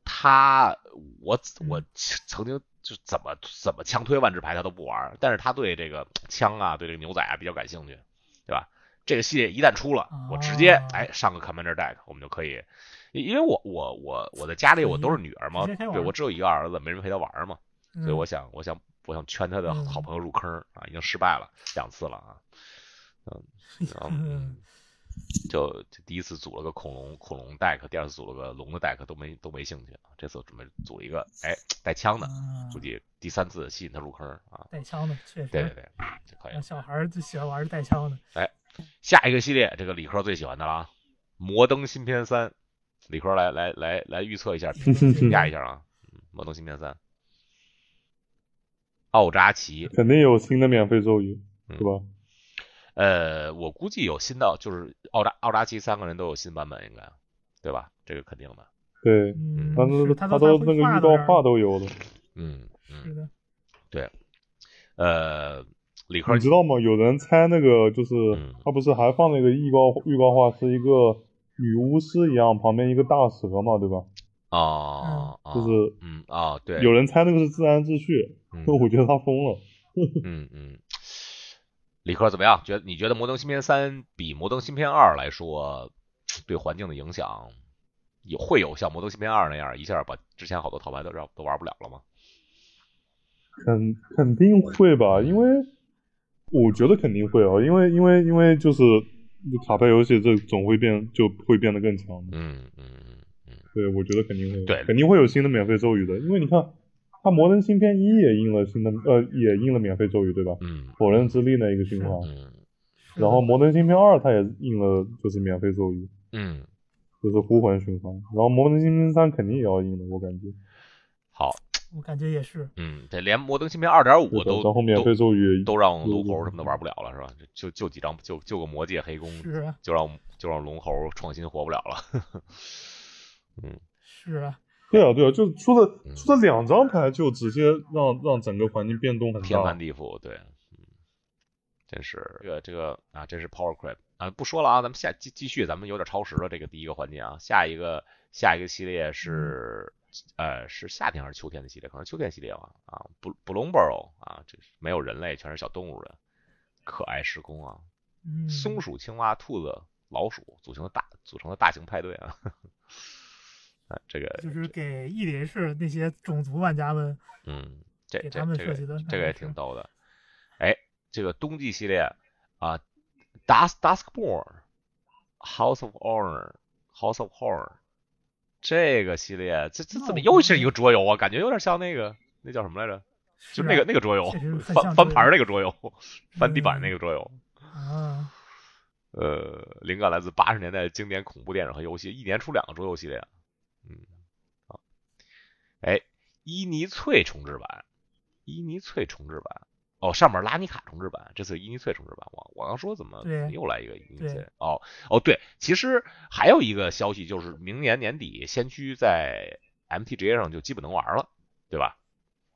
Speaker 2: 他我我
Speaker 3: 嗯
Speaker 2: 曾经就怎么怎么强推万智牌他都不玩，但是他对这个枪啊对这个牛仔啊比较感兴趣，对吧？这个系列一旦出了，我直接
Speaker 3: 哦
Speaker 2: 哎上个 Commander Deck，我们就可以，因因为我我我我在家里我都是女儿嘛，对我只有一个儿子，没人陪他玩嘛，所以
Speaker 3: 嗯
Speaker 2: 我想我想我想圈他的
Speaker 3: 嗯
Speaker 2: 好朋友入坑啊，已经失败了两次了啊，嗯，然后 嗯就就第一次组了个恐龙恐龙 deck，第二次组了个龙的 deck，都没都没兴趣啊。这次准备组了一个哎带枪的，
Speaker 3: 啊
Speaker 2: 估计第三次吸引他入坑啊。
Speaker 3: 带枪的，确实，
Speaker 2: 对对对，就可以。
Speaker 3: 让小孩儿就喜欢玩带枪的。
Speaker 2: 哎下一个系列，这个理科最喜欢的了啊，摩登新篇三，理科来来来来预测一下，评评价一下啊。嗯，摩登新篇三，奥扎奇，
Speaker 4: 肯定有新的免费咒语，
Speaker 2: 嗯
Speaker 4: 是吧？
Speaker 2: 呃，我估计有新的，就是奥扎奥扎奇三个人都有新版本，应该对吧？这个肯定的。
Speaker 4: 对，
Speaker 3: 嗯，
Speaker 4: 他
Speaker 3: 是他
Speaker 4: 都他都那个预告画
Speaker 3: 都
Speaker 4: 都有了。
Speaker 2: 嗯嗯，
Speaker 3: 是的，
Speaker 2: 呃，理科
Speaker 4: 你知道吗？有人猜那个就是
Speaker 2: 嗯
Speaker 4: 他不是还放了一个预告预告画，是一个女巫师一样，旁边一个大蛇嘛，对吧？
Speaker 2: 哦，哦
Speaker 4: 就是
Speaker 2: 嗯啊，对，
Speaker 4: 有人猜那个是自然秩序，我觉得他疯了。
Speaker 2: 嗯嗯，理科怎么样？觉得你觉得《摩登芯片三》比《摩登芯片二》来说，对环境的影响有会有像《摩登芯片二》那样一下把之前好多套牌都让都玩不了了吗？
Speaker 4: 肯肯定会吧，因为我觉得肯定会啊，因为因为因为就是卡牌游戏这总会变就会变得更强
Speaker 2: 嗯嗯嗯，
Speaker 4: 对，我觉得肯定会，
Speaker 2: 对
Speaker 4: 肯定会有新的免费咒语的，因为你看，它摩登芯片一也印了新的，呃，也印了免费咒语，对吧？
Speaker 2: 嗯。
Speaker 4: 否认之力那一个循环，
Speaker 2: 嗯。
Speaker 4: 然后摩登芯片二它也印了就是免费咒语，
Speaker 2: 嗯，
Speaker 4: 就是呼魂循环，然后摩登芯片三肯定也要印的，我感觉。
Speaker 2: 好，
Speaker 3: 我感觉也是，
Speaker 2: 嗯，这连《摩登芯片二点五》都
Speaker 4: 然后免费咒语
Speaker 2: 都让龙猴什么的玩不了了，是吧？就就几张，就就个魔界黑弓，
Speaker 3: 是啊。
Speaker 2: 就让就让龙猴创新活不了了。嗯。
Speaker 3: 是啊，
Speaker 4: 对啊对啊，就出了
Speaker 2: 嗯
Speaker 4: 出了两张牌就直接让让整个环境变动很
Speaker 2: 天翻。地覆，对，嗯，真是这个这个啊，真是 Power Creep 啊！不说了啊，咱们下继继续，咱们有点超时了，这个第一个环节啊，下一个下一个系列是、呃是夏天还是秋天的系列？可能秋天系列吧啊，布布隆 borough 啊，这是没有人类，全是小动物的可爱时空啊，
Speaker 3: 嗯，
Speaker 2: 松鼠、青蛙、兔子、老鼠组成的大组成的大型派对啊，啊，这个
Speaker 3: 就是给 EDH 那些种族玩家们，
Speaker 2: 嗯，这
Speaker 3: 给他们
Speaker 2: 这这个
Speaker 3: 设计的
Speaker 2: 这个也挺逗的。哎，这个冬季系列啊，Dusk Duskborn House of Honor House of Horror 这个系列，这这怎么又是一个桌游啊？感觉有点像那个那叫什么来着？就那个
Speaker 3: 啊
Speaker 2: 那个桌游翻翻牌那个桌游，翻地板那
Speaker 3: 嗯
Speaker 2: 个桌游。
Speaker 3: 啊，
Speaker 2: 呃，灵感来自八十年代经典恐怖电影和游戏，一年出两个桌游系列。哎，伊尼翠重置版，伊尼翠重置版，哦，上面拉尼卡重置版，这次伊尼翠重置版，我我刚说怎么又来一个伊尼翠？哦哦，对，其实还有一个消息就是明年年底先驱在 MTGA 上就基本能玩了，对吧？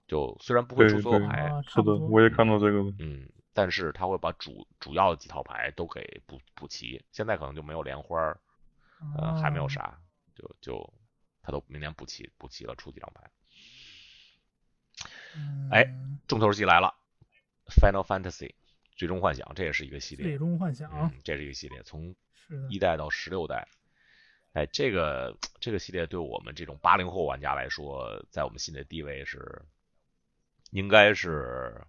Speaker 2: 就虽然不会出所有牌，
Speaker 3: 啊，
Speaker 4: 是的，我也看到这个了。
Speaker 2: 嗯，但是他会把主主要的几套牌都给补补齐，现在可能就没有莲花儿，呃，还没有
Speaker 3: 啊
Speaker 2: 啥，就就他都明年补齐补齐了，出几张牌。哎
Speaker 3: 嗯
Speaker 2: 重头戏来了，Final Fantasy 最终幻想，这也是一个系列
Speaker 3: 最，终幻想
Speaker 2: 嗯，这是一个系列，从，一代到十六代。哎，这个这个系列对我们这种八零后玩家来说，在我们心里的地位是，应该是，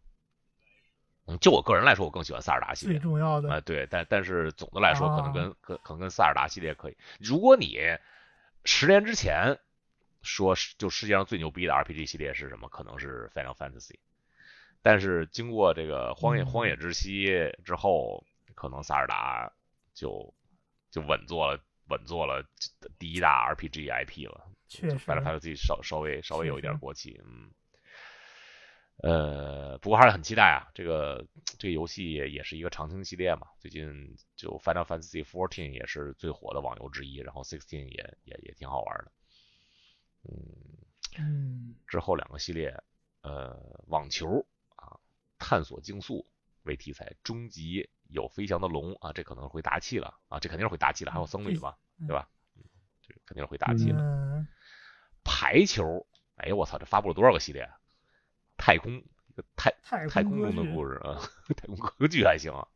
Speaker 2: 嗯，就我个人来说，我更喜欢塞尔达系列。最、
Speaker 3: 重要的，
Speaker 2: 对，但但是总的来说，可能
Speaker 3: 啊
Speaker 2: 跟可可能跟塞尔达系列可以。如果你十年之前说就世界上最牛逼的 RPG 系列是什么，可能是 Final Fantasy。但是经过这个荒野
Speaker 3: 嗯
Speaker 2: 荒野之息之后，可能塞尔达就就稳坐了稳坐了第一大 RPG IP 了。
Speaker 3: 确实
Speaker 2: ，Final Fantasy 稍稍微稍微有一点
Speaker 3: 儿
Speaker 2: 国气，嗯。呃，不过还是很期待啊，这个这个游戏也也是一个长青系列嘛，最近就 Final Fantasy Fourteen 也是最火的网游之一，然后 Sixteen 也也也挺好玩的，嗯，
Speaker 3: 嗯，
Speaker 2: 之后两个系列，呃，网球啊，探索竞速为题材，终极有飞翔的龙啊，这可能会大气了啊，这肯定是会大气了，还有僧侣嘛，
Speaker 3: 嗯
Speaker 2: 对吧？嗯，这肯定是会大气了。
Speaker 3: 嗯，
Speaker 2: 排球，哎呦我操，这发布了多少个系列？啊？太空太
Speaker 3: 太
Speaker 2: 太空中的故事啊，太空歌剧还行啊。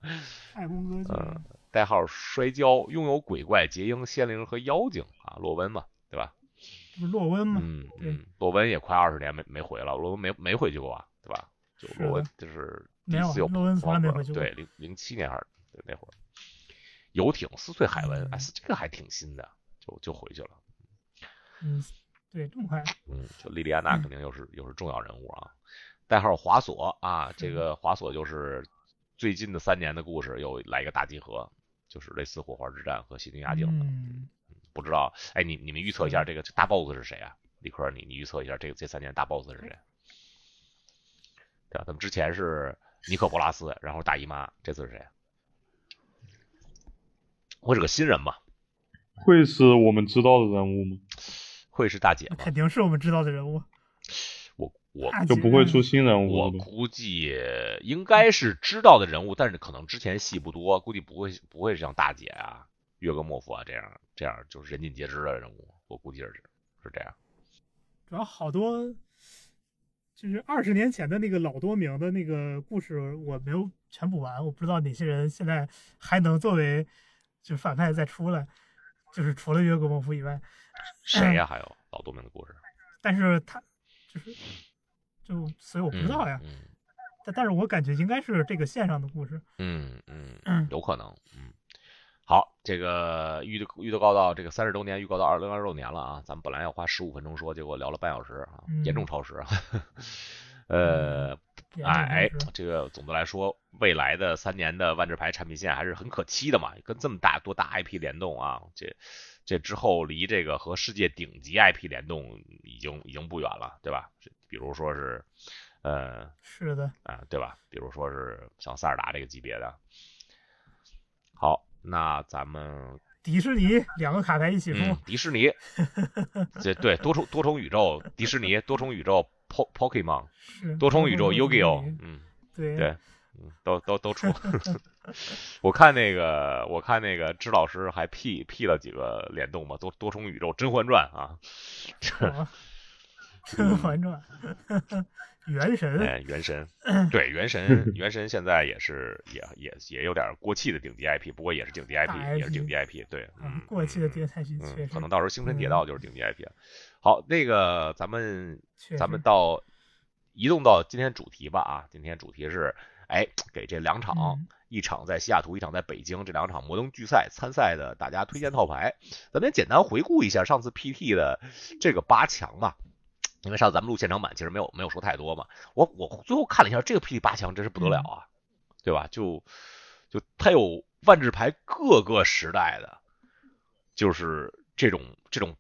Speaker 3: 太空歌剧，
Speaker 2: 嗯代号摔跤，拥有鬼怪、结鹰、仙灵和妖精啊，洛温嘛，对吧？
Speaker 3: 不是洛温吗？
Speaker 2: 嗯嗯，洛温也快二十年没没回了，洛温没没回去过啊，对吧？就是洛温就是
Speaker 3: 没有
Speaker 2: 第一次有
Speaker 3: 洛温从来没回去过
Speaker 2: 对，零零七年还是对那会儿，游艇撕碎海文，
Speaker 3: 嗯
Speaker 2: 哎，这个还挺新的，就就回去了。
Speaker 3: 嗯，对，这么快，
Speaker 2: 嗯，就莉莉安娜肯定又是又是重要人物啊。代号华索啊，这个华索就是最近的三年的故事又来一个大集合，就是类似火花之战和西丁亚镜的。
Speaker 3: 嗯，
Speaker 2: 不知道，哎，你你们预测一下这个大 boss 是谁啊？李科，你你预测一下这个这三年大 boss 是谁？对啊，咱们之前是尼克波拉斯，然后大姨妈，这次是谁？会是个新人吗？
Speaker 4: 会是我们知道的人物吗？
Speaker 2: 会是大姐吗？
Speaker 3: 肯定是我们知道的人物，
Speaker 2: 我我
Speaker 4: 就不会出新人物
Speaker 2: 我？估计应该是知道的人物，但是可能之前戏不多，估计不会不会像大姐啊、约格莫夫啊这样这样就是人尽皆知的人物，我估计是是这样。
Speaker 3: 主要好多就是二十年前的那个老多名的那个故事，我没有全补完，我不知道哪些人现在还能作为就是反派再出来，就是除了约格莫夫以外，
Speaker 2: 谁呀、还有老杜明的故事？
Speaker 3: 但是他就是就所以我不知道呀，
Speaker 2: 嗯
Speaker 3: 但但是我感觉应该是这个线上的故事，
Speaker 2: 嗯嗯有可能。嗯，好，这个预预预告到这个三十周年，预告到二零二六年了啊！咱们本来要花十五分钟说，结果聊了半小时啊，
Speaker 3: 嗯
Speaker 2: 严重超时
Speaker 3: 啊。呃，
Speaker 2: 哎哎，这个总的来说，未来的三年的万智牌产品线还是很可期的嘛，跟这么大多大 IP 联动啊，这这之后离这个和世界顶级 IP 联动已经已经不远了，对吧？比如说是，呃
Speaker 3: 是的，
Speaker 2: 啊，对吧？比如说是像塞尔达这个级别的。好，那咱们
Speaker 3: 迪士尼两个卡牌一起出，
Speaker 2: 嗯，迪士尼，这对多重多重宇宙，迪士尼多重宇宙 Po Pokemon 多重宇宙 Yu-Gi-Oh，嗯。
Speaker 3: 对
Speaker 2: 对，嗯，都都都出。我看那个，我看那个支老师还 P P 了几个联动嘛，多多重宇宙《甄嬛传》啊，
Speaker 3: 好 甄嬛传，原神，
Speaker 2: 哎，原神，对，原神，原神现在也是也也也有点过气的顶级 IP，不过也是顶级 IP，
Speaker 3: 大
Speaker 2: 也是顶级 IP，对，
Speaker 3: 啊
Speaker 2: 嗯，
Speaker 3: 过气的
Speaker 2: 嗯
Speaker 3: 电台剧确
Speaker 2: 嗯，
Speaker 3: 实，
Speaker 2: 可能到时候星辰铁道就是顶级 IP 了。好，那个咱们咱们到移动到今天主题吧啊，今天主题是哎给这两场。
Speaker 3: 嗯
Speaker 2: 一场在西雅图，一场在北京，这两场摩登巨赛参赛的大家推荐套牌，咱们也简单回顾一下上次 PT 的这个八强吧。因为上次咱们录现场版，其实没有没有说太多嘛。我我最后看了一下，这个 PT 八强真是不得了啊，对吧？就就它有万智牌各个时代的，就是这种这种，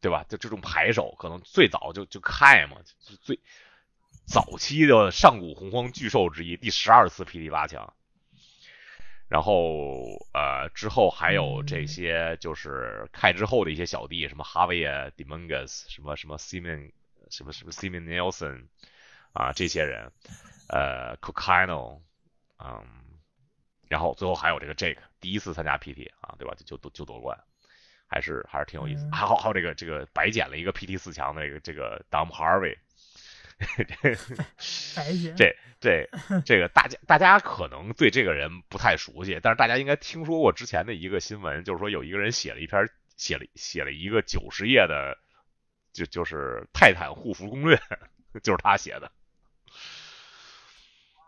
Speaker 2: 对吧？就这种牌手，可能最早就就开嘛，就最早期的上古洪荒巨兽之一，第十二次 PT 八强。然后呃，之后还有这些就是开之后的一些小弟，什么哈维啊、Demongus，什么什么 Simon，什么什么 Simon Nelson 啊，这些人，呃 c o c a n o 嗯，然后最后还有这个 Jake 第一次参加 PT 啊，对吧？就就就夺冠，还是还是挺有意思。
Speaker 3: 嗯
Speaker 2: 还好还有这个这个白捡了一个 PT 四强的这个这个 Dom Harvey，
Speaker 3: 这
Speaker 2: 这这这个大家大家可能对这个人不太熟悉，但是大家应该听说过之前的一个新闻，就是说有一个人写了一篇写了写了一个九十页的，就就是泰坦护符攻略，就是他写的。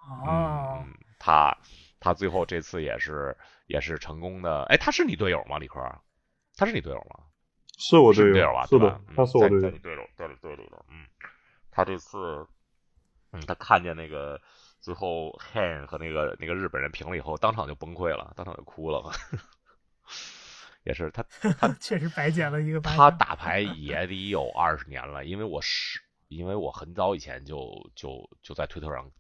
Speaker 3: 哦，
Speaker 2: 嗯，他他最后这次也是也是成功的。哎，他是你队友吗，李科？他是你队友吗？
Speaker 4: 是我队
Speaker 2: 是你队友吧？
Speaker 4: 是的
Speaker 2: 对吧，嗯
Speaker 4: 他是我队。
Speaker 2: 队友，对对对对，嗯，他这次，嗯，他看见那个最后 Han 和那个那个日本人平了以后，当场就崩溃了，当场就哭了嘛。也是他 他
Speaker 3: 确实白捡了一个
Speaker 2: 他。打 牌也得有二十年了，因为我是因为我很早以前就就就在推特上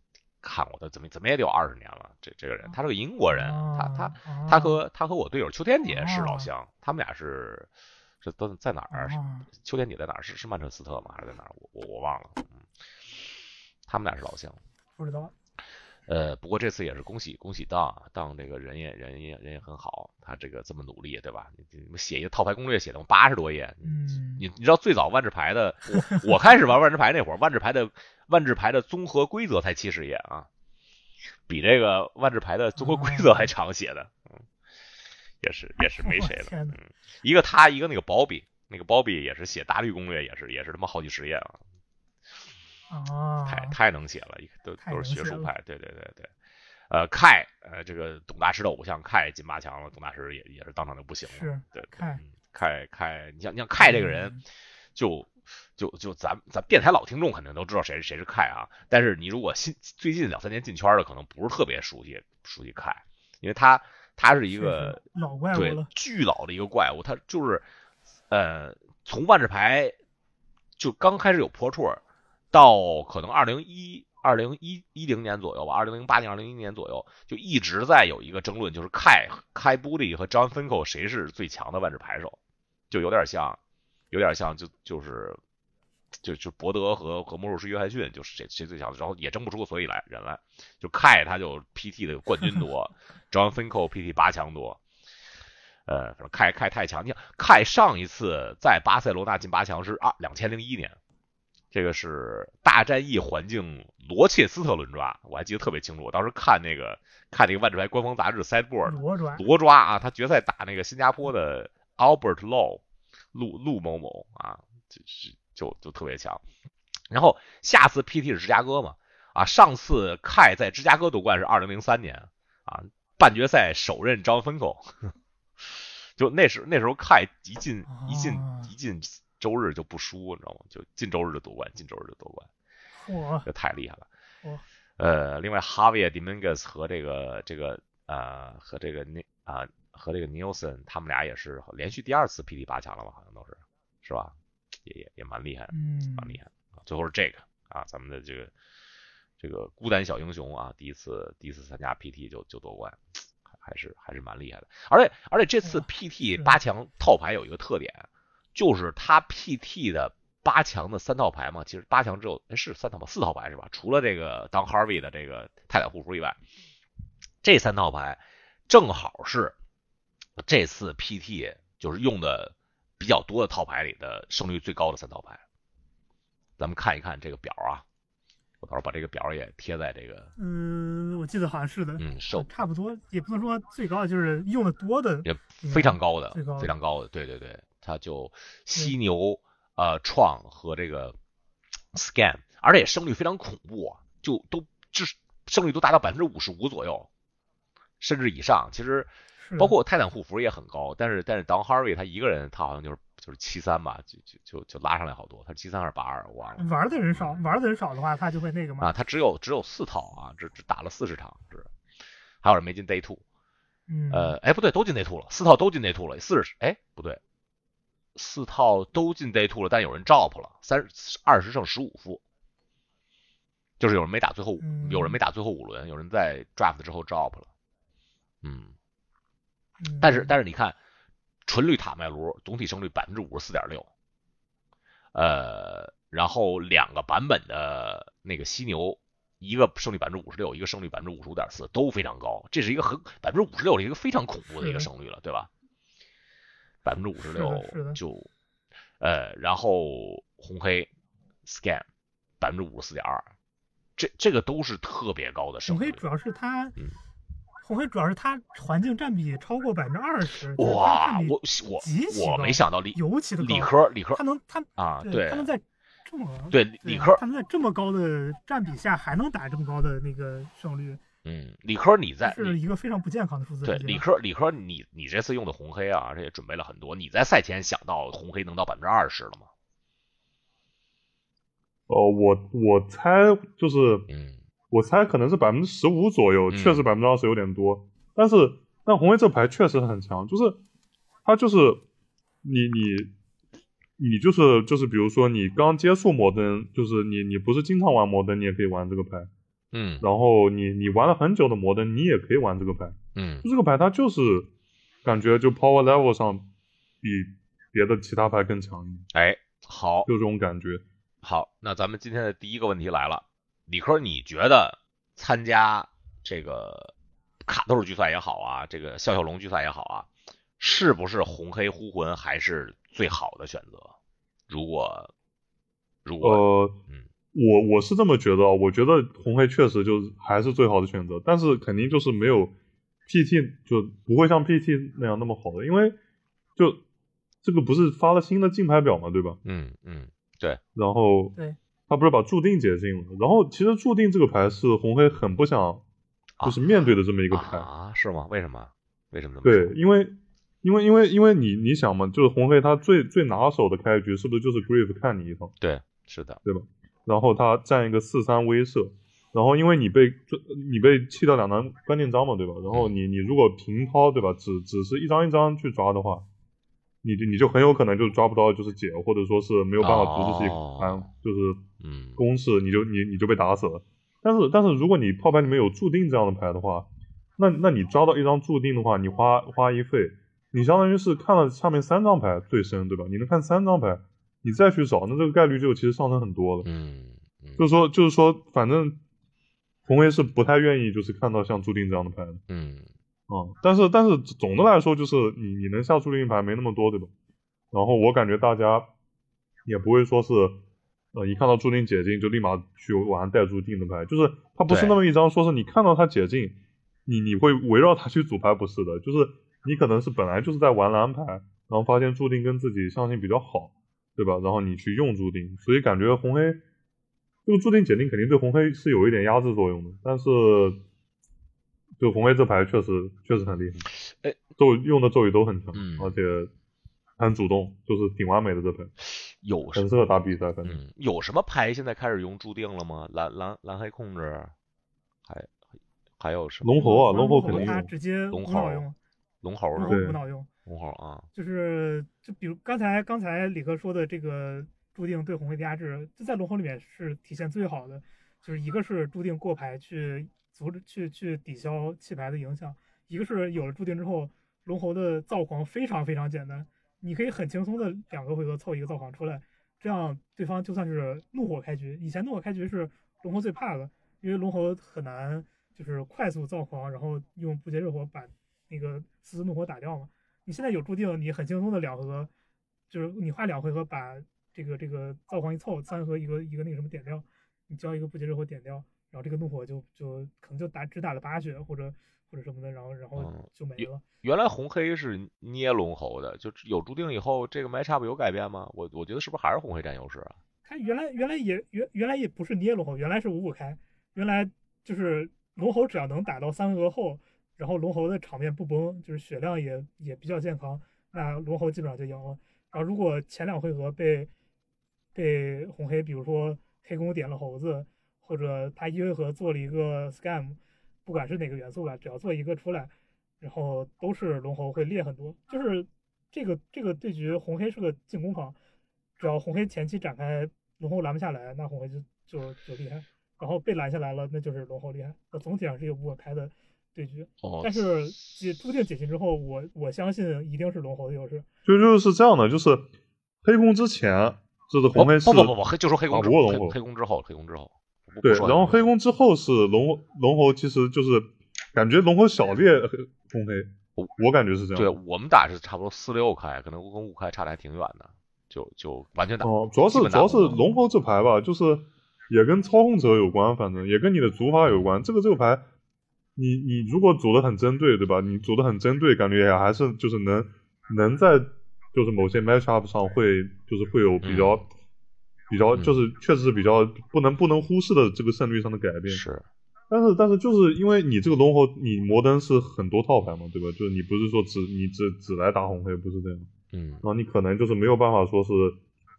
Speaker 2: 看过他，怎么怎么也得有二十年了。这这个人，他是个英国人，他他
Speaker 3: 哦
Speaker 2: 他和他和我队友秋天姐是
Speaker 3: 哦
Speaker 2: 老乡，他们俩是这都在哪儿？
Speaker 3: 哦
Speaker 2: 秋天你在哪儿？是是曼彻斯特吗？还是在哪儿？我我我忘了。嗯，他们俩是老乡。
Speaker 3: 不知道，
Speaker 2: 呃，不过这次也是恭喜恭喜当啊，当这个人也人也人也很好，他这个这么努力，对吧？你你写一个套牌攻略写的八十多页，
Speaker 3: 嗯，
Speaker 2: 你你知道最早万智牌的，我我开始玩万智牌那会儿，万智牌的万智牌的综合规则才七十页啊，比这个万智牌的综合规则还长写的，嗯，也是也是没谁了，嗯，一个他一个那个保比，那个保比也是写大绿攻略，也是也是他妈好几十页了，
Speaker 3: 啊，
Speaker 2: 太太能写了，都都是学术派，对对对对。呃，凯，呃，这个董大师的偶像凯进八强了，董大师也也是当场就不行了。
Speaker 3: 是
Speaker 2: 对，
Speaker 3: 凯
Speaker 2: 嗯。凯凯，你像你像凯这个人，
Speaker 3: 嗯。
Speaker 2: 就就就咱咱电台老听众肯定都知道谁谁是凯啊，但是你如果新最近两三年进圈的，可能不是特别熟悉熟悉凯，因为他他是一个
Speaker 3: 老怪物
Speaker 2: 对
Speaker 3: 了，
Speaker 2: 巨老的一个怪物，他就是呃从万智牌就刚开始有 Pro 到可能二零一二零一一零年左右吧，二零零八年二零一年左右就一直在有一个争论，就是凯开布利和 John Finkel 谁是最强的万智牌手，就有点像有点像就就是。就就伯德和和魔术师约翰逊，就是谁谁最强，然后也争不出个所以来人来。就凯他就 PT 的冠军多，John Finkel PT 八强多，呃，反正凯凯太强。你想，凯上一次在巴塞罗那进八强是二两千零一年，这个是大战役环境罗切斯特轮抓，我还记得特别清楚。我当时看那个看那个万智牌官方杂志 Sideboard
Speaker 3: 罗抓，
Speaker 2: 罗抓啊，他决赛打那个新加坡的 Albert Law 陆陆某某啊，这是就就特别强。然后下次 PT 是芝加哥嘛，啊，上次凯在芝加哥夺冠是二零零三年啊，半决赛首任张分口，就那时那时候凯一进一进
Speaker 3: 哦
Speaker 2: 一进周日就不输，你知道吗？就进周日就夺冠，进周日就夺冠。
Speaker 3: 哇，
Speaker 2: 这太厉害了。
Speaker 3: 哦
Speaker 2: 呃，另外 Javier Dominguez 和这个这个呃和这个那啊、和这个 Nielsen 他们俩也是连续第二次 PT 八强了吧？好像都是是吧？也也也蛮厉害的，
Speaker 3: 嗯，
Speaker 2: 蛮厉害的。最后是这个啊，咱们的这个这个孤单小英雄啊，第一次第一次参加 PT 就就夺冠，还还是还是蛮厉害的。而且而且这次 PT 八强套牌有一个特点，就是他 PT 的八强的三套牌嘛，其实八强只有哎是三套吧，四套牌是吧？除了这个当 Harvey 的这个泰坦护肤以外，这三套牌正好是这次 PT 就是用的比较多的套牌里的胜率最高的三套牌。咱们看一看这个表啊，我到时候把这个表也贴在这个
Speaker 3: 嗯，我记得好像是的，
Speaker 2: 嗯手
Speaker 3: 差不多，也不能说最高，就是用的多的，
Speaker 2: 也非常高的
Speaker 3: 最高，的
Speaker 2: 非常高的，对对对，它就犀牛、呃创和这个 scan，而且胜率非常恐怖啊，就都就是胜率都达到百分之五十五左右，甚至以上。其实包括泰坦护符也很高，但是但是 Don Harvey 他一个人他好像就是就是七三吧，就就就就拉上来好多，他七三还是八二我忘了。
Speaker 3: 玩的人少，玩的人少的话，他就会那个嘛，
Speaker 2: 啊，他只有只有四套啊，只只打了四十场，只还有人没进 Day Two，
Speaker 3: 嗯，
Speaker 2: 呃，哎不对，都进 Day Two 了，四套都进 Day Two 了，四十哎不对，四套都进 Day Two 了，但有人 drop 了，三二十胜十五负，就是有人没打最后，
Speaker 3: 嗯。
Speaker 2: 有人没打最后五轮，有人在 draft 之后 drop 了，嗯，
Speaker 3: 嗯
Speaker 2: 但是但是你看，纯绿塔麦卢总体胜率百分之五十四点六，呃，然后两个版本的那个犀牛，一个胜率百分之五十六，一个胜率百分之五十五点四，都非常高，这是一个很百分之五十六是一个非常恐怖的一个胜率了，对吧？百分之五十六就，呃，然后红黑 scan 百分之五十四点二，这这个都是特别高的胜率。
Speaker 3: 红黑主要是它
Speaker 2: 嗯，
Speaker 3: 红黑主要是它环境占比超过百分之二十，
Speaker 2: 哇，我我我
Speaker 3: 极其高
Speaker 2: 没想到理
Speaker 3: 尤其的
Speaker 2: 理科理科
Speaker 3: 它能它
Speaker 2: 啊，
Speaker 3: 对，他能在这么
Speaker 2: 对
Speaker 3: 对
Speaker 2: 理科
Speaker 3: 他们在这么高的占比下还能打这么高的那个胜率，
Speaker 2: 嗯，理科你在
Speaker 3: 是一个非常不健康的数字。
Speaker 2: 对理科理科你你这次用的红黑啊，而且也准备了很多，你在赛前想到红黑能到百分之二十了吗？
Speaker 4: 哦，我我猜就是
Speaker 2: 嗯
Speaker 4: 我猜可能是百分之十五左右，
Speaker 2: 嗯
Speaker 4: 确实百分之二十有点多。但是但红黑这牌确实很强，就是它就是你你你就是就是比如说你刚接触摩登，就是你你不是经常玩摩登，你也可以玩这个牌。
Speaker 2: 嗯
Speaker 4: 然后你你玩了很久的摩登，你也可以玩这个牌。
Speaker 2: 嗯
Speaker 4: 就这个牌它就是感觉就 power level 上比别的其他牌更强一点，
Speaker 2: 哎，好
Speaker 4: 就这种感觉。
Speaker 2: 好，那咱们今天的第一个问题来了，理科，你觉得参加这个卡豆聚赛也好啊，这个笑笑龙聚赛也好啊，是不是红黑呼魂还是最好的选择？如果如果、
Speaker 4: 呃，
Speaker 2: 嗯
Speaker 4: 我我是这么觉得啊，我觉得红黑确实就是还是最好的选择，但是肯定就是没有 PT 就不会像 PT 那样那么好的，因为就这个不是发了新的竞拍表嘛，对吧？
Speaker 2: 嗯嗯对
Speaker 4: 然后
Speaker 3: 对
Speaker 4: 他不是把注定解禁了，然后其实注定这个牌是红黑很不想就是面对的这么一个牌，
Speaker 2: 啊，是吗？为什么？为什么这么
Speaker 4: 对，因为因为因为因为你你想嘛，就是红黑他最最拿手的开局是不是就是 Grief 看你一套？
Speaker 2: 对，是的，对吧
Speaker 4: 然后他占一个四三威慑，然后因为你被你被弃掉两张关键张嘛，对吧？然后你你如果平抛，对吧？只只是一张一张去抓的话，你就你就很有可能就抓不到就是解，或者说是没有办法读这些
Speaker 2: 哦
Speaker 4: 盘，就是
Speaker 2: 嗯
Speaker 4: 公式，你就你你就被打死了。但是但是如果你炮牌里面有注定这样的牌的话，那那你抓到一张注定的话，你花花一费，你相当于是看了下面三张牌最深，对吧？你能看三张牌，你再去找，那这个概率就其实上升很多了。
Speaker 2: 嗯嗯
Speaker 4: 就是说，就是说，反正红黑是不太愿意就是看到像注定这样的牌的，
Speaker 2: 嗯
Speaker 4: 嗯，但是但是总的来说，就是你你能下注定牌没那么多，对吧？然后我感觉大家也不会说是，呃，一看到注定解禁就立马去玩带注定的牌，就是它不是那么一张说是你看到它解禁，你你会围绕它去组牌，不是的，就是你可能是本来就是在玩蓝牌，然后发现注定跟自己相性比较好，对吧？然后你去用注定，所以感觉红黑这个注定解禁肯定对红黑是有一点压制作用的，但是就红黑这牌确实确实很厉害，
Speaker 2: 哎，
Speaker 4: 咒用的咒语都很强，
Speaker 2: 嗯
Speaker 4: 而且很主动，就是挺完美的这牌，
Speaker 2: 有什
Speaker 4: 很适合打比赛，反正。
Speaker 2: 嗯有什么牌现在开始用注定了吗？蓝蓝蓝黑控制，还还有什么
Speaker 4: 龙猴啊，龙猴
Speaker 3: 猴
Speaker 4: 肯定有，
Speaker 3: 它直接
Speaker 2: 龙猴
Speaker 3: 无脑用，
Speaker 2: 龙猴？
Speaker 4: 对
Speaker 3: 无脑用，
Speaker 2: 龙猴啊，
Speaker 3: 就是就比如刚才刚才李哥说的这个注定对红黑的压制，就在龙猴里面是体现最好的，就是一个是注定过牌去阻止去去抵消弃牌的影响，一个是有了注定之后，龙猴的造狂非常非常简单，你可以很轻松的两个回合凑一个造狂出来，这样对方就算是怒火开局，以前怒火开局是龙猴最怕的，因为龙猴很难就是快速造狂，然后用不接热火把那个四次怒火打掉嘛。你现在有注定，你很轻松的两回合，就是你花两回合把这个这个造狂一凑，三合一个一个那个什么点掉，你交一个不接热火点掉，然后这个怒火就就可能就打只打了八血或者或者什么的，然后然后
Speaker 2: 嗯
Speaker 3: 就没了。
Speaker 2: 原来红黑是捏龙猴的，就有注定以后，这个 matchup 有改变吗？我我觉得是不是还是红黑占优势啊？
Speaker 3: 它原来原来也原原来也不是捏龙猴，原来是五五开，原来就是龙猴只要能打到三回合后，然后龙猴的场面不崩，就是血量也也比较健康，那龙猴基本上就赢了。然后如果前两回合被被红黑，比如说黑弓点了猴子，或者他一回合做了一个 scam，不管是哪个元素吧，只要做一个出来，然后都是龙猴会裂很多。就是这个这个对局红黑是个进攻方，只要红黑前期展开，龙猴拦不下来，那红黑就就就厉害。然后被拦下来了，那就是龙猴厉害。那总体上是一个无可开的对局。
Speaker 2: 哦，
Speaker 3: 但是解注定解禁之后，我我相信一定是龙猴的优势。
Speaker 4: 就就是这样的，就是黑攻之前，就是红黑是
Speaker 2: 不不不不，黑就说黑攻之后，黑攻之后，黑攻之后，不
Speaker 4: 对，然后黑宫之后是龙龙猴，其实就是感觉龙猴小劣红黑，
Speaker 2: 我
Speaker 4: 我感觉是这样。
Speaker 2: 对我们打是差不多四六开，可能跟五开差的还挺远的，就就完全打。
Speaker 4: 哦，主要是主要是龙猴这牌吧，就是也跟操控者有关，反正也跟你的组法有关。这个这个牌，你你如果组的很针对，对吧？你组的很针对，感觉也还是就是能能在就是某些 matchup 上会就是会有比较、比较
Speaker 2: 嗯
Speaker 4: 就是确实是比较不能不能忽视的这个胜率上的改变。
Speaker 2: 是，
Speaker 4: 但是但是就是因为你这个龙猴，你摩登是很多套牌嘛，对吧？就是你不是说只你只只来打红黑，不是这样。
Speaker 2: 嗯
Speaker 4: 然后你可能就是没有办法说是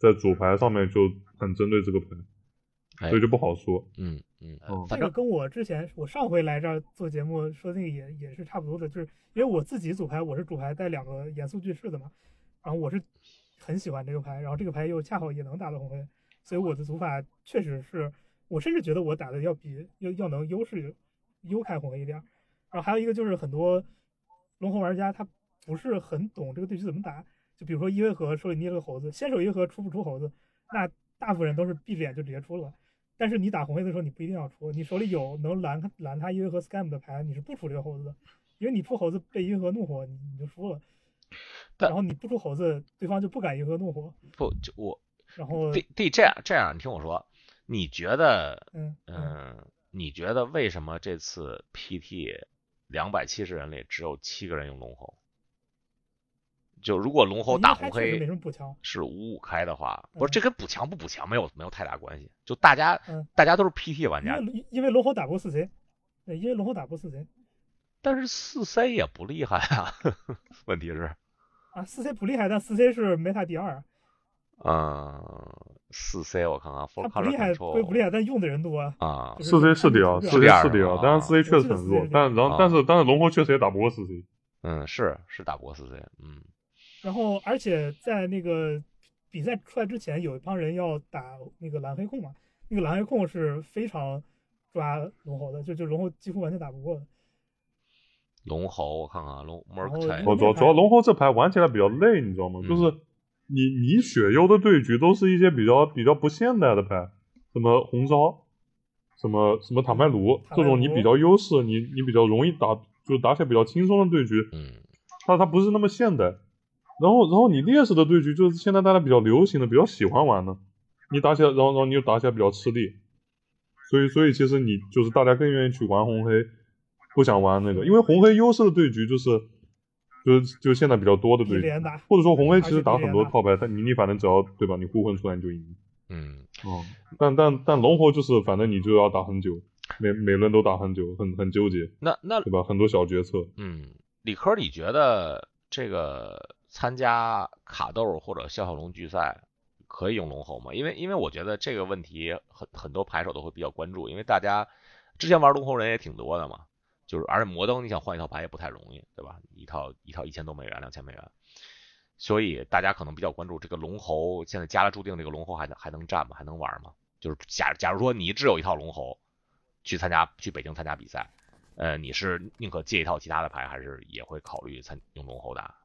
Speaker 4: 在主牌上面就很针对这个牌，
Speaker 2: 哎
Speaker 4: 所以就不好说。
Speaker 2: 嗯，嗯，
Speaker 4: 哦
Speaker 3: 这个跟我之前我上回来这儿做节目说那个也也是差不多的，就是因为我自己组牌，我是主牌带两个严肃句式的嘛，然后我是很喜欢这个牌，然后这个牌又恰好也能打到红黑，所以我的组法确实是我甚至觉得我打的要比要要能优势优开红黑一点。然后还有一个就是很多龙猴玩家他不是很懂这个对局怎么打，就比如说一回合手里捏了个猴子，先手一回合出不出猴子，那大部分人都是闭着眼就直接出了。但是你打红黑的时候，你不一定要出，你手里有能拦他拦他一回合 scam 的牌，你是不出这个猴子的，因为你出猴子被一回合怒火，你你就输了。然后你不出猴子，对方就不敢一回合怒火。
Speaker 2: 不就我
Speaker 3: 然后
Speaker 2: 弟弟这样这样，你听我说，你觉得
Speaker 3: 嗯
Speaker 2: 你觉得为什么这次 PT 两百七十人里只有七个人用龙猴？就如果龙猴打红黑。是五五开的话，不是
Speaker 3: 嗯
Speaker 2: 这跟补强不补强没有没有太大关系，就大家
Speaker 3: 嗯
Speaker 2: 大家都是 PT 玩
Speaker 3: 因
Speaker 2: 家，
Speaker 3: 为因为龙猴打不过四 C，因为龙猴打不过四 C
Speaker 2: 但是四 C 也不厉害啊。问题是，
Speaker 3: 啊，四 C 不厉害，但四 C 是 meta 第二，
Speaker 2: 嗯，四 C 我看看
Speaker 3: 不
Speaker 2: color
Speaker 3: 厉害不厉害，但用的人多啊。
Speaker 4: 四 C 是第二，
Speaker 3: 他
Speaker 4: 四 C 是第二
Speaker 2: 啊，
Speaker 4: 但是四 C 确实很弱但然
Speaker 2: 啊
Speaker 4: 后但是但是龙猴确实也打不过四 C。
Speaker 2: 嗯，是是打不过四 C，嗯
Speaker 3: 然后而且在那个比赛出来之前，有一帮人要打那个蓝黑控嘛，那个蓝黑控是非常抓龙猴的，就就龙猴几乎完全打不过的。
Speaker 2: 龙猴我看看龙
Speaker 4: 我主要主要龙猴这牌玩起来比较累，你知道吗？
Speaker 2: 嗯
Speaker 4: 就是你你雪优的对局都是一些比较比较不现代的牌，什么红烧，什么什么坦白炉这种你比较优势，你你比较容易打，就打起来比较轻松的对局，
Speaker 2: 嗯
Speaker 4: 它它不是那么现代。然后然后你劣势的对局就是现在大家比较流行的、比较喜欢玩的，你打起来，然后然后你又打起来比较吃力，所以所以其实你就是大家更愿意去玩红黑，不想玩那个，因为红黑优势的对局就是就是就现在比较多的对或者说红黑其实打很多套牌，但你你反正只要对吧，你互混出来你就赢。
Speaker 2: 嗯
Speaker 4: 哦，但但但龙猴就是反正你就要打很久，每每轮都打很久，很很纠结，
Speaker 2: 那那
Speaker 4: 对吧？很多小决策。
Speaker 2: 嗯，理科，你觉得这个参加卡豆或者消小龙聚赛可以用龙猴吗？因为因为我觉得这个问题很很多牌手都会比较关注，因为大家之前玩龙猴人也挺多的嘛，就是而且摩登你想换一套牌也不太容易，对吧？一套一套一千多美元、两千美元，所以大家可能比较关注这个龙猴现在加了注定这个龙猴还能还能战吗？还能玩吗？就是假假如说你只有一套龙猴去参加去北京参加比赛。呃，你是宁可借一套其他的牌，还是也会考虑参用龙猴打？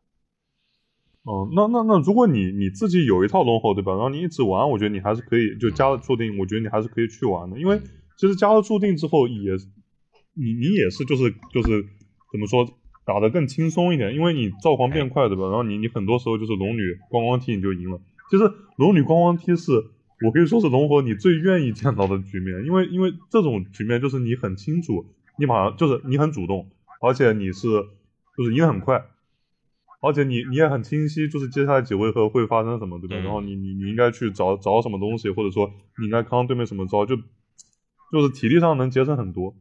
Speaker 4: 哦、那那那如果你你自己有一套龙猴对吧？然后你一直玩，我觉得你还是可以，就加了注定，我觉得你还是可以去玩的，因为其实加了注定之后也，你你也是就是就是怎么说打得更轻松一点，因为你造狂变快对吧？然后你你很多时候就是龙女光光踢你就赢了。其实龙女光光踢是我可以说是龙猴你最愿意见到的局面，因为因为这种局面就是你很清楚，你马上就是你很主动，而且你是就是赢得很快。而且你你也很清晰，就是接下来几回合会发生什么，对吧？
Speaker 2: 嗯
Speaker 4: 然后你你你应该去找找什么东西，或者说你应该扛对面什么招，就就是体力上能节省很多。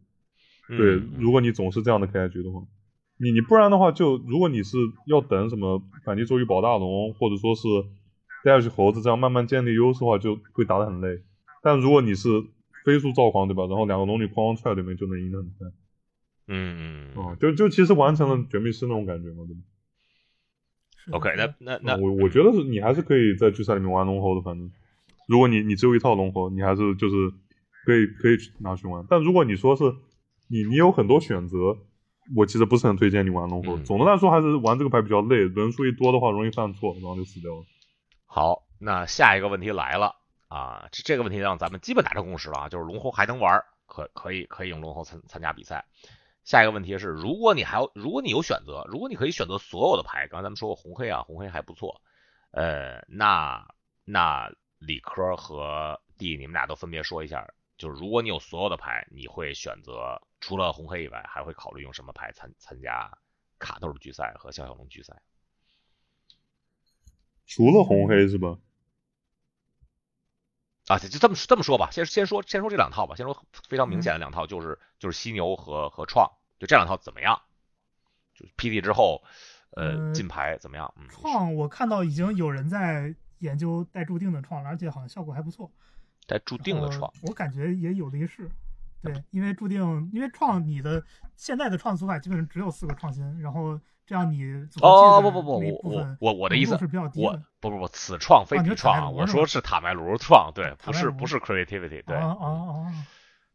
Speaker 4: 对，
Speaker 2: 嗯
Speaker 4: 如果你总是这样的开局的话，你你不然的话就，如果你是要等什么反击周瑜保大龙，或者说是带下去猴子这样慢慢建立优势的话，就会打得很累。但如果你是飞速造狂，对吧？然后两个龙女哐哐踹对面，就能赢得很快。
Speaker 2: 嗯嗯
Speaker 4: 哦、就就其实完成了绝密师那种感觉嘛，对吧
Speaker 2: ？OK，那那那
Speaker 4: 我我觉得是你还是可以在决赛里面玩龙猴的，反正如果你你只有一套龙猴，你还是就是可以可以去拿去玩。但如果你说是你你有很多选择，我其实不是很推荐你玩龙猴。
Speaker 2: 嗯
Speaker 4: 总的来说还是玩这个牌比较累，人数一多的话容易犯错，然后就死掉了。
Speaker 2: 好，那下一个问题来了啊，这这个问题让咱们基本达成共识了啊，就是龙猴还能玩，可可以可以用龙猴参参加比赛。下一个问题是，如果你还有，如果你有选择，如果你可以选择所有的牌，刚才咱们说过红黑啊，红黑还不错，呃，那那理科和 D 你们俩都分别说一下，就是如果你有所有的牌，你会选择除了红黑以外，还会考虑用什么牌参参加卡豆聚赛和小小龙聚赛？
Speaker 4: 除了红黑是吧？
Speaker 2: 啊，就就这么这么说吧，先先说先说这两套吧，先说非常明显的两套，就是就是犀牛和和创，就这两套怎么样？就是 PD 之后，呃，
Speaker 3: 嗯
Speaker 2: 金牌怎么样？嗯，
Speaker 3: 创我看到已经有人在研究带注定的创了，而且好像效果还不错。
Speaker 2: 带注定的
Speaker 3: 呃
Speaker 2: 创，
Speaker 3: 我感觉也有的一试。对，因为注定，因为创你的现在的创组法基本上只有四个创新，然后这样你
Speaker 2: 哦不不不，我我我我的意思
Speaker 3: 是比较，低
Speaker 2: 不不不，此创非彼创啊，我说是塔麦卢创，对，不是不是 creativity，对，
Speaker 3: 哦哦哦，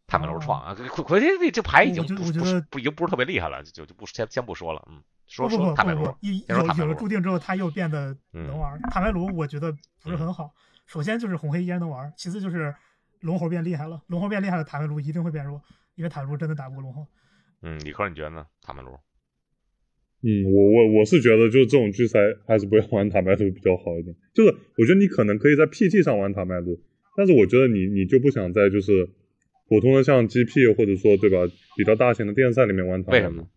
Speaker 2: 塔麦卢创啊，creativity 这牌已经不不不已经不是特别厉害了，就就不先先不说了，嗯，说说塔麦卢
Speaker 3: 有有了注定之后，他又变得
Speaker 2: 嗯。
Speaker 3: 能玩儿。塔麦卢我觉得不是很好，首先就是红黑依然能玩儿，其次就是龙猴变厉害了，龙猴变厉害了，塔麦卢一定会变弱，因为塔麦卢真的打不过龙猴。
Speaker 2: 嗯，李科你觉得呢？塔麦卢？
Speaker 4: 嗯，我我我是觉得，就是这种聚赛还是不要玩塔麦卢比较好一点。就是我觉得你可能可以在 PT 上玩塔麦卢，但是我觉得你你就不想在就是普通的像 GP 或者说对吧比较大型的电赛里面玩塔麦路
Speaker 2: 为什么？？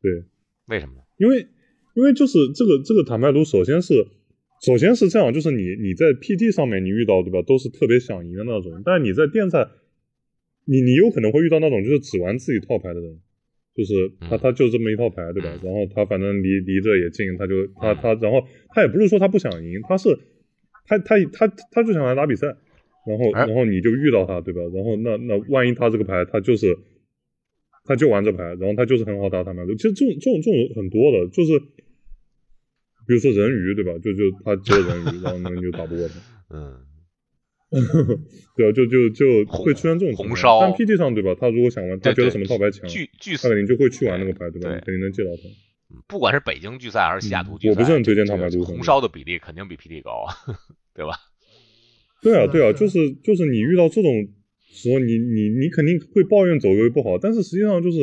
Speaker 4: 对，
Speaker 2: 为什么呢？
Speaker 4: 因为因为就是这个这个塔麦卢，首先是首先是这样，就是你你在 PT 上面你遇到对吧，都是特别想赢的那种，但是你在电赛，你你有可能会遇到那种就是只玩自己套牌的人，就是他
Speaker 2: 嗯
Speaker 4: 他就这么一套牌对吧？
Speaker 2: 嗯
Speaker 4: 然后他反正离离这也近，他就他他然后他也不是说他不想赢，他是他他他他就想来打比赛，然后
Speaker 2: 哎
Speaker 4: 然后你就遇到他对吧？然后那那万一他这个牌他就是。他就玩这牌，然后他就是很好打塔麦卢。其实这种这种这种很多的，就是比如说人鱼对吧？就就他只有人鱼，然后呢你就打不过他。
Speaker 2: 嗯，
Speaker 4: 对啊，就就就会出现这种情况。
Speaker 2: 红烧
Speaker 4: 但 PT 上对吧？他如果想玩，他觉得什么套牌强，
Speaker 2: 巨巨
Speaker 4: 他肯定就会去玩那个牌，对吧？
Speaker 2: 对
Speaker 4: 肯定能借到他。
Speaker 2: 不管是北京聚赛还是西雅图
Speaker 4: 嗯
Speaker 2: 聚赛，
Speaker 4: 我不是很推荐
Speaker 2: 这个
Speaker 4: 塔麦卢
Speaker 2: 红烧的比例肯定比 PT 高，对吧？
Speaker 4: 对啊，对啊，就是就是你遇到这种时候，你你你肯定会抱怨走位不好，但是实际上就是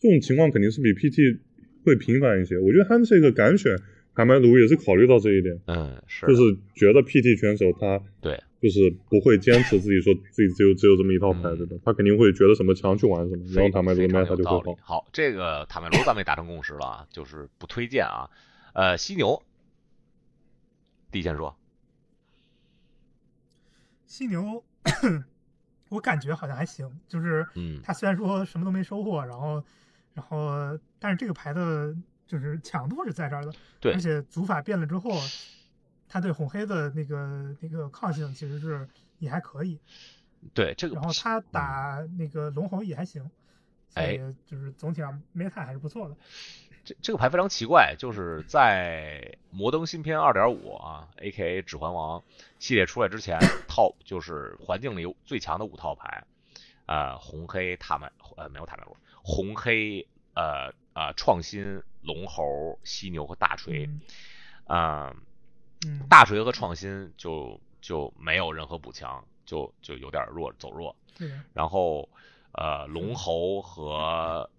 Speaker 4: 这种情况肯定是比 PT 会频繁一些。我觉得 Handshake 敢选塔麦卢也是考虑到这一点，
Speaker 2: 嗯，是
Speaker 4: 就是觉得 PT 选手他
Speaker 2: 对，
Speaker 4: 就是不会坚持自己说自己只有只有这么一套牌，
Speaker 2: 嗯
Speaker 4: 对吧？他肯定会觉得什么强去玩什么，然后坦白卢的
Speaker 2: 非常
Speaker 4: meta 就会好。。
Speaker 2: 道理好，这个坦白卢咱们也达成共识了啊，就是不推荐啊。呃，犀牛，第一先说，
Speaker 3: 犀牛，我感觉好像还行，就是
Speaker 2: 嗯
Speaker 3: 他虽然说什么都没收获，然后然后但是这个牌的就是强度是在这儿的，
Speaker 2: 对
Speaker 3: 而且组法变了之后，他对红黑的那个那个抗性其实是也还可以，
Speaker 2: 对这个
Speaker 3: 然后他打那个龙猴也还行，所
Speaker 2: 哎
Speaker 3: 就是总体上 meta 还是不错的。
Speaker 2: 这这个牌非常奇怪，就是在摩登新片二点五啊，A.K.A 指环王系列出来之前，套就是环境里有最强的五套牌，呃，红黑塔麦呃没有塔麦罗，红黑呃呃创新龙猴犀牛和大锤，
Speaker 3: 嗯。
Speaker 2: 啊、
Speaker 3: 嗯，
Speaker 2: 大锤和创新就就没有任何补强，就就有点弱走弱。
Speaker 3: 对，
Speaker 2: 然后呃龙猴和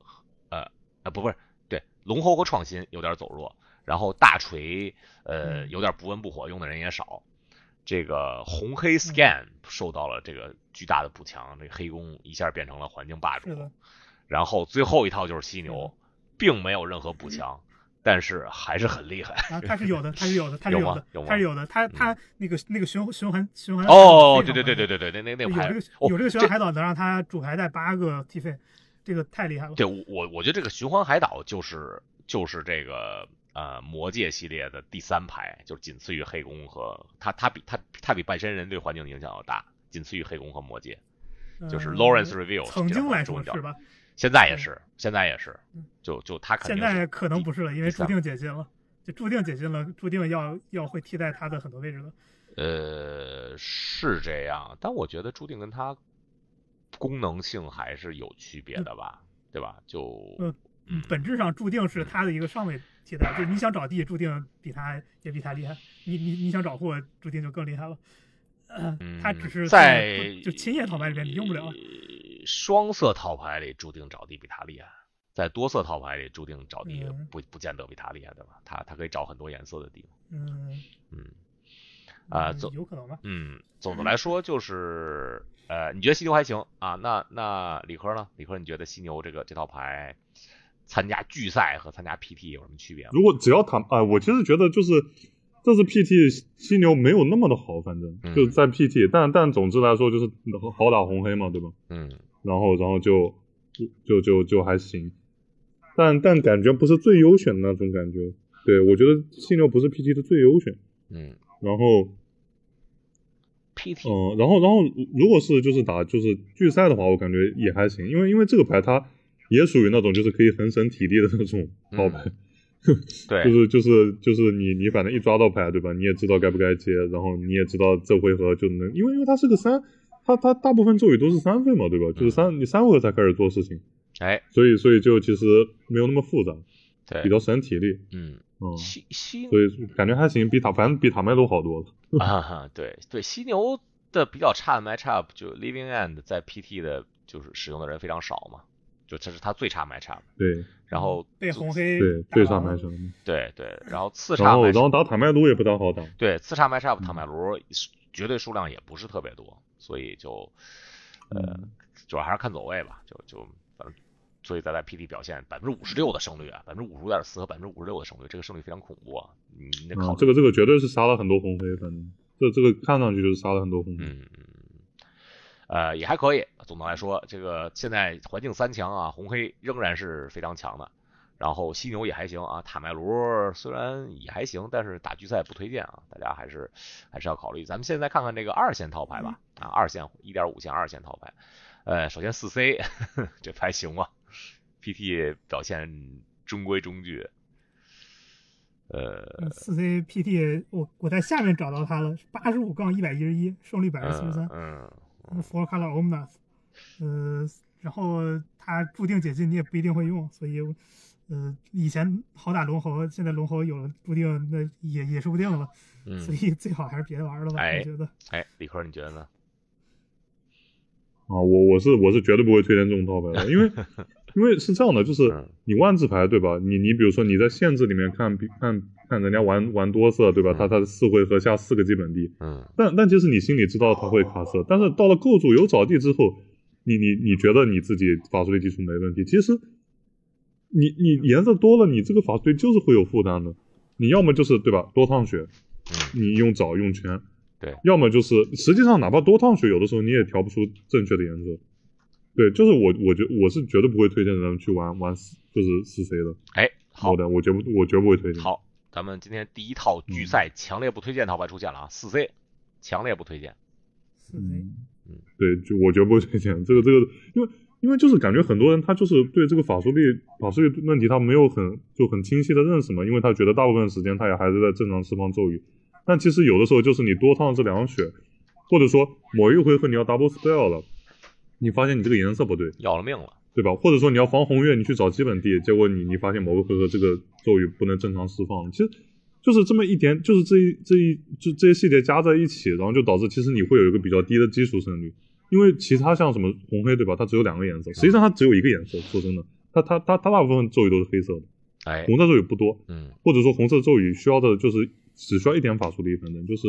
Speaker 2: 呃呃不不是对龙猴和创新有点走弱，然后大锤呃
Speaker 3: 嗯。
Speaker 2: 有点不温不火，用的人也少。这个红黑
Speaker 3: 嗯。
Speaker 2: scan 受到了这个巨大的补强，这个黑弓一下变成了环境霸主然后最后一套就是犀牛，并没有任何补强，但是还是很厉害。
Speaker 3: 啊，他是有的，他是有的，他是
Speaker 2: 有吗
Speaker 3: 的
Speaker 2: 有吗，
Speaker 3: 他是有的，他他那个那个循循环循环
Speaker 2: 哦，对对对对对对，那那那牌
Speaker 3: 这个
Speaker 2: 哦
Speaker 3: 有这个循环海岛能让他主牌带八个 T 费，这个太厉害了。
Speaker 2: 对我我我觉得这个循环海岛就是就是这个呃魔界系列的第三排，就是仅次于黑宫和它它比它它比半身人对环境的影响要大，仅次于黑宫和魔界。就是
Speaker 3: 呃
Speaker 2: Lawrence Review、嗯
Speaker 3: 曾经来说是吧？
Speaker 2: 现在也是，现在也是
Speaker 3: 嗯，
Speaker 2: 就就他肯
Speaker 3: 现
Speaker 2: 定现
Speaker 3: 在可能不是了，因为注定解禁了，就注定解禁了，注定要要会替代他的很多位置了。
Speaker 2: 呃是这样，但我觉得注定跟他功能性还是有区别的吧，对吧？就
Speaker 3: 嗯
Speaker 2: 嗯
Speaker 3: 本质上注定是他的一个上位替代，就是你想找地，注定比他也比他厉害；你你你想找货，注定就更厉害了。呃，
Speaker 2: 嗯
Speaker 3: 他只是
Speaker 2: 在
Speaker 3: 就亲叶套牌里面你用不了。
Speaker 2: 双色套牌里注定找地比他厉害，在多色套牌里注定找地
Speaker 3: 嗯
Speaker 2: 不不见得比他厉害，对吧？他他可以找很多颜色的地，
Speaker 3: 嗯
Speaker 2: 嗯啊，
Speaker 3: 嗯
Speaker 2: 总
Speaker 3: 有可能吧？
Speaker 2: 嗯，总的来说就是呃，你觉得犀牛还行啊？那那李科呢？李科，你觉得犀牛这个这套牌参加巨赛和参加 PT 有什么区别吗？
Speaker 4: 如果只要他啊、我其实觉得就是这次 PT 犀牛没有那么的好，反正
Speaker 2: 嗯。
Speaker 4: 就是在 PT，、但但总之来说就是好打红黑嘛，对吧？
Speaker 2: 嗯。
Speaker 4: 然后然后就就就就还行，但但感觉不是最优选的那种感觉。对我觉得犀牛不是 PT 的最优选，
Speaker 2: 嗯。
Speaker 4: 然后
Speaker 2: PT，
Speaker 4: 嗯，然后然后如果是就是打就是聚赛的话，我感觉也还行，因为因为这个牌它也属于那种就是可以很省体力的那种好牌，
Speaker 2: 对，
Speaker 4: 就是就是就是你你反正一抓到牌对吧，你也知道该不该接，然后你也知道这回合就能，因为因为它是个三，它它大部分咒语都是三费嘛对吧，就是三你三回合才开始做事情，
Speaker 2: 哎，
Speaker 4: 所以所以就其实没有那么复杂，
Speaker 2: 对，
Speaker 4: 比较省体力，
Speaker 2: 嗯，
Speaker 4: 嗯，
Speaker 2: 犀犀
Speaker 4: 所以感觉还行，比塔反正比塔麦都好多了。
Speaker 2: 啊哈，对对，犀牛的比较差的 matchup 就 Living End 在 PT 的就是使用的人非常少嘛，就这是他最差 matchup，
Speaker 4: 对
Speaker 2: 然后
Speaker 3: 被红黑
Speaker 4: 对，最差麦上。
Speaker 2: 对对，然后次
Speaker 4: 然
Speaker 2: 差
Speaker 4: 后然后
Speaker 2: matchup
Speaker 4: 打坦麦卢也不大好打，
Speaker 2: 对次差 matchup
Speaker 4: 嗯
Speaker 2: 坦麦卢绝对数量也不是特别多，所以就呃
Speaker 4: 嗯
Speaker 2: 主要还是看走位吧，就就反正。所以咱在 PT 表现百分之五十六的胜率啊，百分之五十五点四和百分之五十六的胜率，这个胜率非常恐怖啊！你你得考
Speaker 4: 这个这个绝对是杀了很多红黑，反正这这个看上去就是杀了很多红黑。
Speaker 2: 嗯，呃，也还可以。总的来说，这个现在环境三强啊，红黑仍然是非常强的。然后犀牛也还行啊，塔麦卢虽然也还行，但是打决赛不推荐啊，大家还是还是要考虑。咱们现在看看这个二线套牌吧，啊，二线一点五线二线套牌。呃，首先四 C 这牌行吗？PT 表现中规中矩。呃，
Speaker 3: 四 C PT，我我在下面找到它了，八十五杠一百一十一，胜率百分之四十三
Speaker 2: 嗯嗯，
Speaker 3: ，Four Color Omnath，呃，然后它注定解禁，你也不一定会用，所以，呃，以前好打龙猴，现在龙猴有了注定，那也也说不定了，
Speaker 2: 嗯
Speaker 3: 所以最好还是别玩了吧，
Speaker 2: 哎
Speaker 3: 我觉得。
Speaker 2: 哎，李科你觉得呢？
Speaker 4: 啊，我我是我是绝对不会推荐这种套牌的，因为因为是这样的，就是
Speaker 2: 嗯
Speaker 4: 你万字牌对吧？你你比如说你在限制里面看看看人家玩玩多色对吧？他他四回合下四个基本地，
Speaker 2: 嗯
Speaker 4: 但但其实你心里知道他会卡色，但是到了构筑有找地之后，你你你觉得你自己法术力基础没问题，其实你你颜色多了，你这个法术力就是会有负担的。你要么就是对吧，多趟血，
Speaker 2: 嗯，
Speaker 4: 你用找用圈，
Speaker 2: 对
Speaker 4: 要么就是实际上哪怕多趟血，有的时候你也调不出正确的颜色。对，就是我我觉我是绝对不会推荐人去玩玩四就是四 C 的，
Speaker 2: 哎，好。
Speaker 4: 好的，我绝不我绝不会推荐。
Speaker 2: 好，咱们今天第一套
Speaker 4: 嗯。
Speaker 2: 拒赛强烈不推荐套牌出现了啊，四 C，强烈不推荐。
Speaker 3: 四 C，
Speaker 4: 嗯，对，就我绝不会推荐这个这个，因为因为就是感觉很多人他就是对这个法术力法术力问题他没有很就很清晰的认识嘛，因为他觉得大部分时间他也还是在正常释放咒语，但其实有的时候就是你多趟这两血，或者说某一回合你要 double spell 了，你发现你这个颜色不对，
Speaker 2: 要了命了。
Speaker 4: 对吧？或者说你要防红月，你去找基本地，结果你你发现某个回合这个咒语不能正常释放，其实就是这么一点，就是这一这一就这些细节加在一起，然后就导致其实你会有一个比较低的基础胜率，因为其他像什么红黑对吧，它只有两个颜色，实际上它只有一个颜色，说真的，它它它它大部分咒语都是黑色的，
Speaker 2: 哎，
Speaker 4: 红色咒语不多，
Speaker 2: 嗯
Speaker 4: 或者说红色咒语需要的就是只需要一点法术力，反正就是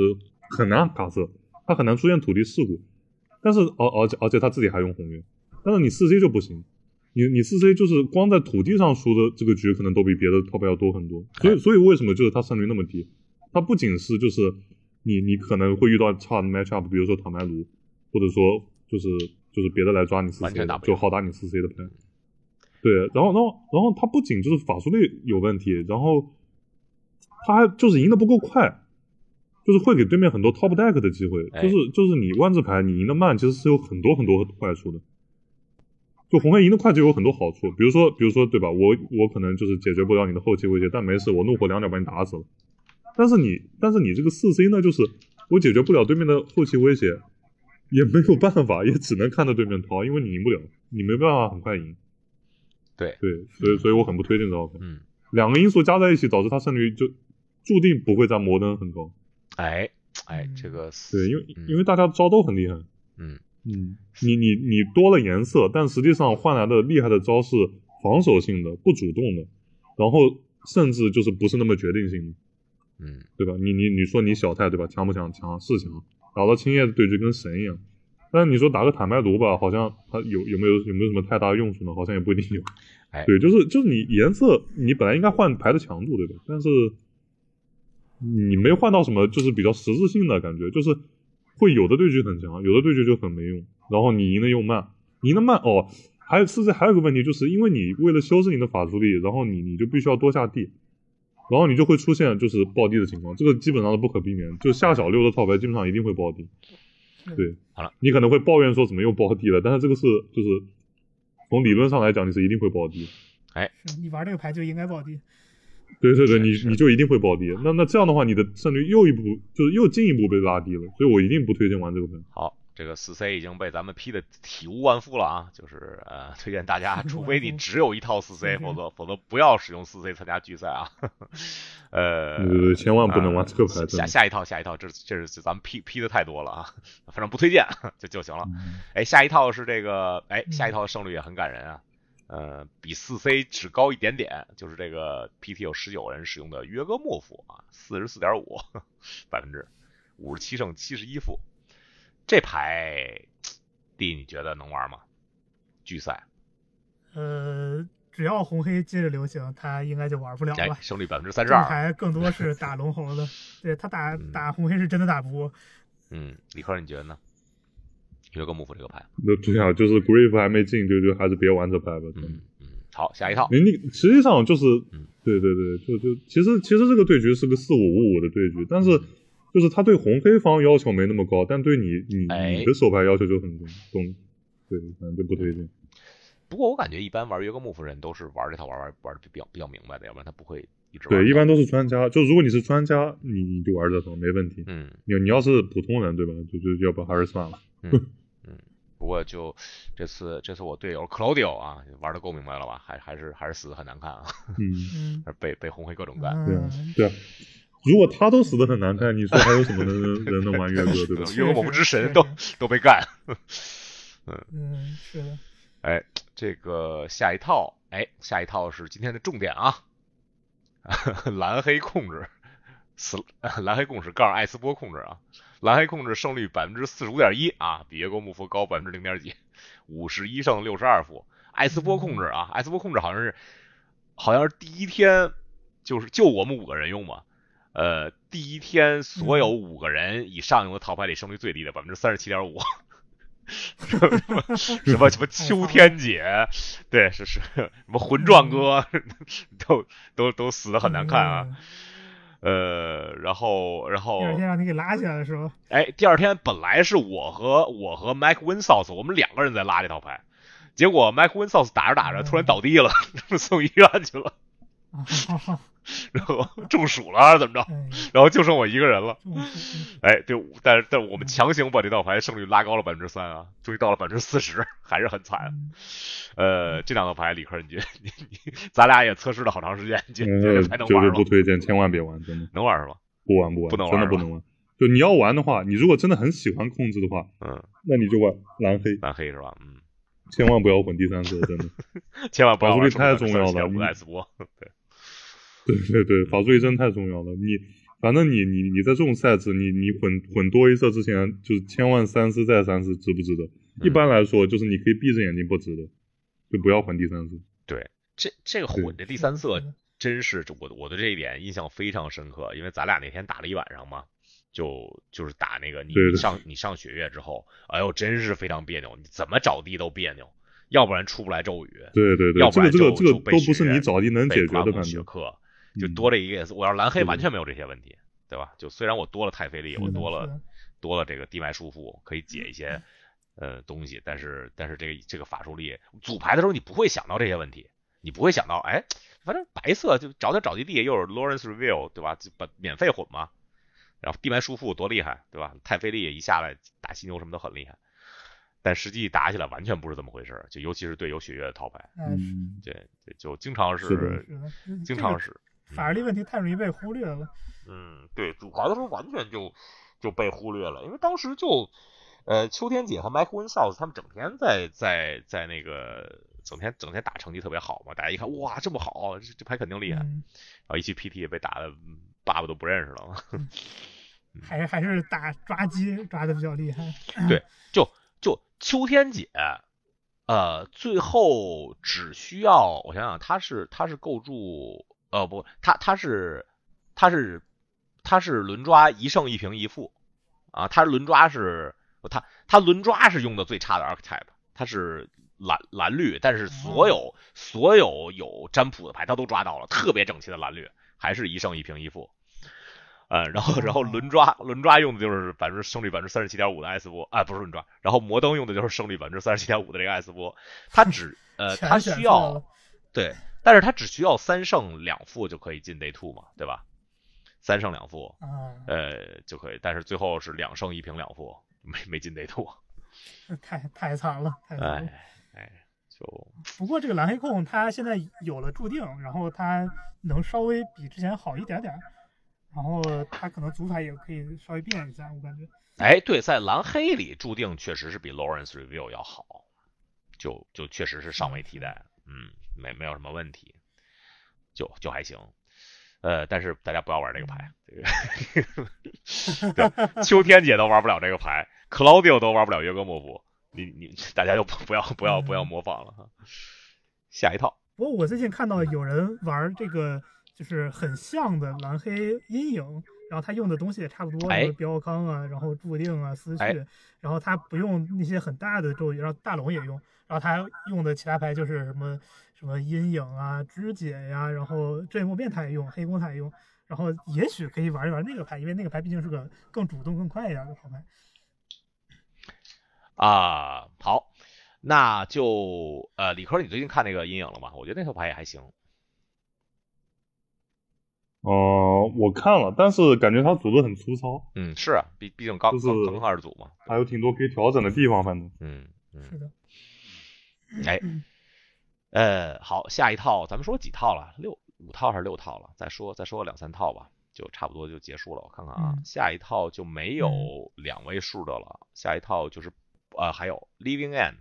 Speaker 4: 很难卡色，它很难出现土地事故。但是而而且而且他自己还用红月，但是你四 C 就不行，你你四 C 就是光在土地上输的这个局可能都比别的 top 要多很多，所以所以为什么就是他胜率那么低？他不仅是就是你你可能会遇到差的 matchup，比如说塔麦卢，或者说就是就是别的来抓你四 C 就好打你四 C 的牌。对，然后然后然后他不仅就是法术力有问题，然后他还就是赢得不够快，就是会给对面很多 top deck 的机会，
Speaker 2: 哎
Speaker 4: 就是就是你万字牌你赢得慢，其实是有很多很多坏处的。就红黑赢得快就有很多好处，比如说比如说对吧，我我可能就是解决不了你的后期威胁，但没事，我怒火两脚把你打死了。但是你但是你这个四 C 呢，就是我解决不了对面的后期威胁，也没有办法，也只能看着对面逃，因为你赢不了，你没办法很快赢。
Speaker 2: 对
Speaker 4: 对，所以所以我很不推荐这套牌。
Speaker 2: 嗯，
Speaker 4: 两个因素加在一起，导致他胜率就注定不会在摩登很高。
Speaker 2: 哎哎，
Speaker 3: 嗯
Speaker 2: 这个
Speaker 4: 对，因为
Speaker 2: 嗯
Speaker 4: 因为大家招都很厉害。
Speaker 2: 嗯
Speaker 4: 嗯，你你你多了颜色，但实际上换来的厉害的招是防守性的、不主动的，然后甚至就是不是那么决定性的，
Speaker 2: 嗯
Speaker 4: 对吧？你你你说你小太对吧？强不强？强是强，打到青叶的对局跟神一样。但是你说打个坦白毒吧，好像它有有没有有没有什么太大用处呢？好像也不一定有。
Speaker 2: 哎
Speaker 4: 对，就是就是你颜色，你本来应该换牌的强度，对吧？但是你没换到什么，就是比较实质性的感觉，就是会有的对局很强，有的对局就很没用。然后你赢的又慢，赢的慢哦，还有甚至还有个问题，就是因为你为了修饰你的法术力，然后你你就必须要多下地，然后你就会出现就是爆地的情况，这个基本上是不可避免。就下小六的套牌基本上一定会爆地，对，
Speaker 2: 好了，
Speaker 4: 你可能会抱怨说怎么又爆地了，但是这个是就是从理论上来讲，你是一定会爆地。
Speaker 3: 哎你玩这个牌就应该爆地。
Speaker 4: 对对对，你你就一定会暴跌。那那这样的话，你的胜率又一步就是又进一步被拉低了，所以我一定不推荐玩这个牌。
Speaker 2: 好，这个四 C 已经被咱们批的体无完肤了啊！就是呃，推荐大家，除非你只有一套四 C，
Speaker 3: 嗯
Speaker 2: 否则否则不要使用四 C 参加聚赛啊。呃，
Speaker 4: 对对对，千万不能玩
Speaker 2: 呃
Speaker 4: 这个牌。
Speaker 2: 下下一套，下一套，这这是咱们批批的太多了啊，反正不推荐 就就行了。
Speaker 4: 嗯
Speaker 2: 哎，下一套是这个，哎，
Speaker 3: 嗯
Speaker 2: 下一套的胜率也很感人啊，呃，比四 C 只高一点点，就是这个 PT 有十九人使用的约格莫夫啊，四十四点五百分之五十七胜七十一负，这牌，弟你觉得能玩吗？巨赛，
Speaker 3: 呃，只要红黑接着流行，他应该就玩不了
Speaker 2: 哎
Speaker 3: 了，。
Speaker 2: 胜率百分之三十
Speaker 3: 这
Speaker 2: 二，
Speaker 3: 牌更多是打龙猴的，对他打
Speaker 2: 嗯
Speaker 3: 打红黑是真的打不过。
Speaker 2: 嗯，李科你觉得呢？约格莫夫这个牌，
Speaker 4: 那对啊，就是 Grief 还没进，就就还是别玩这牌吧。
Speaker 2: 嗯嗯，好，下一套，
Speaker 4: 你你实际上就是
Speaker 2: 嗯，
Speaker 4: 对对对，就就其实其实这个对局是个四五五五的对局，但是就是他对红黑方要求没那么高，但对你你
Speaker 2: 哎
Speaker 4: 你的手牌要求就很高，懂？对，反正就不推荐。
Speaker 2: 不过我感觉一般玩约格幕夫人都是玩这套玩玩玩的比较比较明白的，要不然他不会一直玩
Speaker 4: 对，一般都是专家。就如果你是专家，你你就玩这套没问题。
Speaker 2: 嗯
Speaker 4: 你你要是普通人，对吧？就就要不还是算了。
Speaker 2: 嗯嗯，不过就这次这次我队友 Claudio 啊玩的够明白了吧？还还是还是死的很难看啊，
Speaker 4: 嗯，
Speaker 3: 嗯，
Speaker 2: 被被红黑各种干。
Speaker 4: 对对啊。如果他都死的很难看，你说还有什么人人能玩月哥，对吧？
Speaker 2: 因为我们之神都 都被干。
Speaker 3: 嗯，是的，
Speaker 2: 哎，这个下一套，哎，下一套是今天的重点啊，蓝黑控制，死蓝黑控制杠艾斯波控制啊，蓝黑控制胜率百分之四十五点一啊，比约格莫夫高百分之零点几，五十一胜六十二负。艾斯波控制啊，艾斯波控制好像是好像是第一天就是就我们五个人用嘛，呃，第一天所有五个人以上用的套牌里胜率最低的百分之三十七点五。什么什么 什么秋天姐，对，是是什么魂壮哥，都都都死的很难看啊。
Speaker 3: 嗯。
Speaker 2: 呃，然后然后
Speaker 3: 第二天让你给拉起来的时候？
Speaker 2: 哎，第二天本来是我和我和 Mike Winsauce 我们两个人在拉这套牌，结果 Mike Winsauce 打着打着突然倒地了，送医院去了，
Speaker 3: 啊，
Speaker 2: 然后中暑了还是怎么着，
Speaker 3: 哎，
Speaker 2: 然后就剩我一个人了。哎，对，但是但是我们强行把这道牌胜率拉高了百分之三啊，终于到了百分之四十，还是很惨。
Speaker 3: 嗯
Speaker 2: 呃，这两套牌，李克，你觉你你咱俩也测试了好长时间，你觉
Speaker 4: 嗯，
Speaker 2: 觉得还能玩吗？
Speaker 4: 是不推荐，千万别玩，真的
Speaker 2: 能玩是吧？
Speaker 4: 不玩不玩，
Speaker 2: 不能玩
Speaker 4: 真的不能玩。就你要玩的话，你如果真的很喜欢控制的话，
Speaker 2: 嗯，
Speaker 4: 那你就玩蓝黑，
Speaker 2: 蓝黑是吧？嗯，
Speaker 4: 千万不要混第三色，真的。
Speaker 2: 千万不要玩
Speaker 4: 法术力太重要了
Speaker 2: 不
Speaker 4: 你
Speaker 2: 艾斯波，对，
Speaker 4: 对对对，法术力真太重要了。你反正你你你在这种赛制，你你混混多一色之前，就是千万三思再三思，值不值得？一般来说，就是你可以闭着眼睛不值得，就不要混第三色。
Speaker 2: 这这个混这第
Speaker 3: 第
Speaker 2: 三色真是我我对这一点印象非常深刻，因为咱俩那天打了一晚上嘛，就就是打那个你上你上血月之后，哎呦真是非常别扭，你怎么找地都别扭，要不然出不来咒语，
Speaker 4: 对对对
Speaker 2: 要，不然
Speaker 4: 这个这个这个都不是你找地能解决的，
Speaker 2: 就
Speaker 4: 嗯
Speaker 2: 多了一个 S，我要是蓝黑完全没有这些问题，对吧？就虽然我多了太费力，我多了多了这个地脉束缚，可以解一些呃东西，但是但是这个这个法术力组牌的时候你不会想到这些问题，你不会想到哎，反正白色就找点找地地，又是 Lawrence Reveal 对吧？就把免费混嘛，然后地脉束缚多厉害对吧？太费力一下来打犀牛什么都很厉害，但实际打起来完全不是这么回事儿，就尤其是对有血月的套牌，
Speaker 3: 哎，
Speaker 4: 嗯，
Speaker 2: 这这就经常
Speaker 4: 是
Speaker 2: 经常是。
Speaker 3: 法律问题太容易被忽略了。
Speaker 2: 嗯，对，主牌的时候完全就就被忽略了，因为当时就，呃，秋天姐和 Mike Winsauce 他们整天在在在那个整天整天打成绩特别好嘛，大家一看哇这么好，这这牌肯定厉害，然
Speaker 3: 嗯，
Speaker 2: 后一去 PT 也被打的爸爸都不认识了嘛。
Speaker 3: 还还是打抓鸡抓的比较厉害。
Speaker 2: 对，就就秋天姐，呃，最后只需要我想想，她是她是构筑，呃不，他他是他是他是轮抓一胜一平一负啊，他轮抓是他他轮抓是用的最差的 archetype，他是蓝蓝绿，但是所有所有有占卜的牌他都抓到了，特别整齐的蓝绿，还是一胜一平一负。呃，然后然后轮抓轮抓用的就是百分之胜率百分之三十七点五的艾斯波啊，不是轮抓，然后摩登用的就是胜率百分之三十七点五的这个艾斯波，它只呃
Speaker 3: 全
Speaker 2: 它需要对，但是他只需要三胜两负就可以进 Day Two 嘛，对吧？三胜两负，
Speaker 3: 啊，
Speaker 2: 呃就可以，但是最后是两胜一平两负，没没进 Day Two，
Speaker 3: 太太惨了，太惨了。
Speaker 2: 哎哎，就
Speaker 3: 不过这个蓝黑控他现在有了注定，然后他能稍微比之前好一点点，然后他可能组法也可以稍微变一下，我感觉。
Speaker 2: 哎，对，在蓝黑里注定确实是比 Lawrence Review 要好，就就确实是尚未替代，嗯，没没有什么问题，就就还行。呃，但是大家不要玩这个牌，这个 对秋天姐都玩不了这个牌，Claudio 都玩不了约格莫夫，你你大家就不不要不要不要模仿了哈。下一套，
Speaker 3: 不过我最近看到有人玩这个就是很像的蓝黑阴影，然后他用的东西也差不多，
Speaker 2: 哎
Speaker 3: 什么标康啊，然后注定啊、思绪，
Speaker 2: 哎
Speaker 3: 然后他不用那些很大的咒语，然后大龙也用，然后他用的其他牌就是什么什么阴影啊、肢解呀、然后这一幕变他也用，黑弓他也用，然后也许可以玩一玩那个牌，因为那个牌毕竟是个更主动、更快一点的好牌。
Speaker 2: 啊，好，那就呃，李科，你最近看那个阴影了吗？我觉得那套牌也还行。
Speaker 4: 呃，我看了，但是感觉他组的很粗糙，
Speaker 2: 嗯，是啊，毕毕竟刚
Speaker 4: 就是
Speaker 2: 刚刚开始组嘛。
Speaker 4: 还有挺多可以调整的地方，反正。
Speaker 2: 嗯嗯，
Speaker 3: 是的，
Speaker 2: 哎，呃，好，下一套咱们说几套了？六五套还是六套了？再说再说两三套吧，就差不多就结束了。我看看啊，
Speaker 3: 嗯
Speaker 2: 下一套就没有两位数的了，下一套就是呃还有 Living End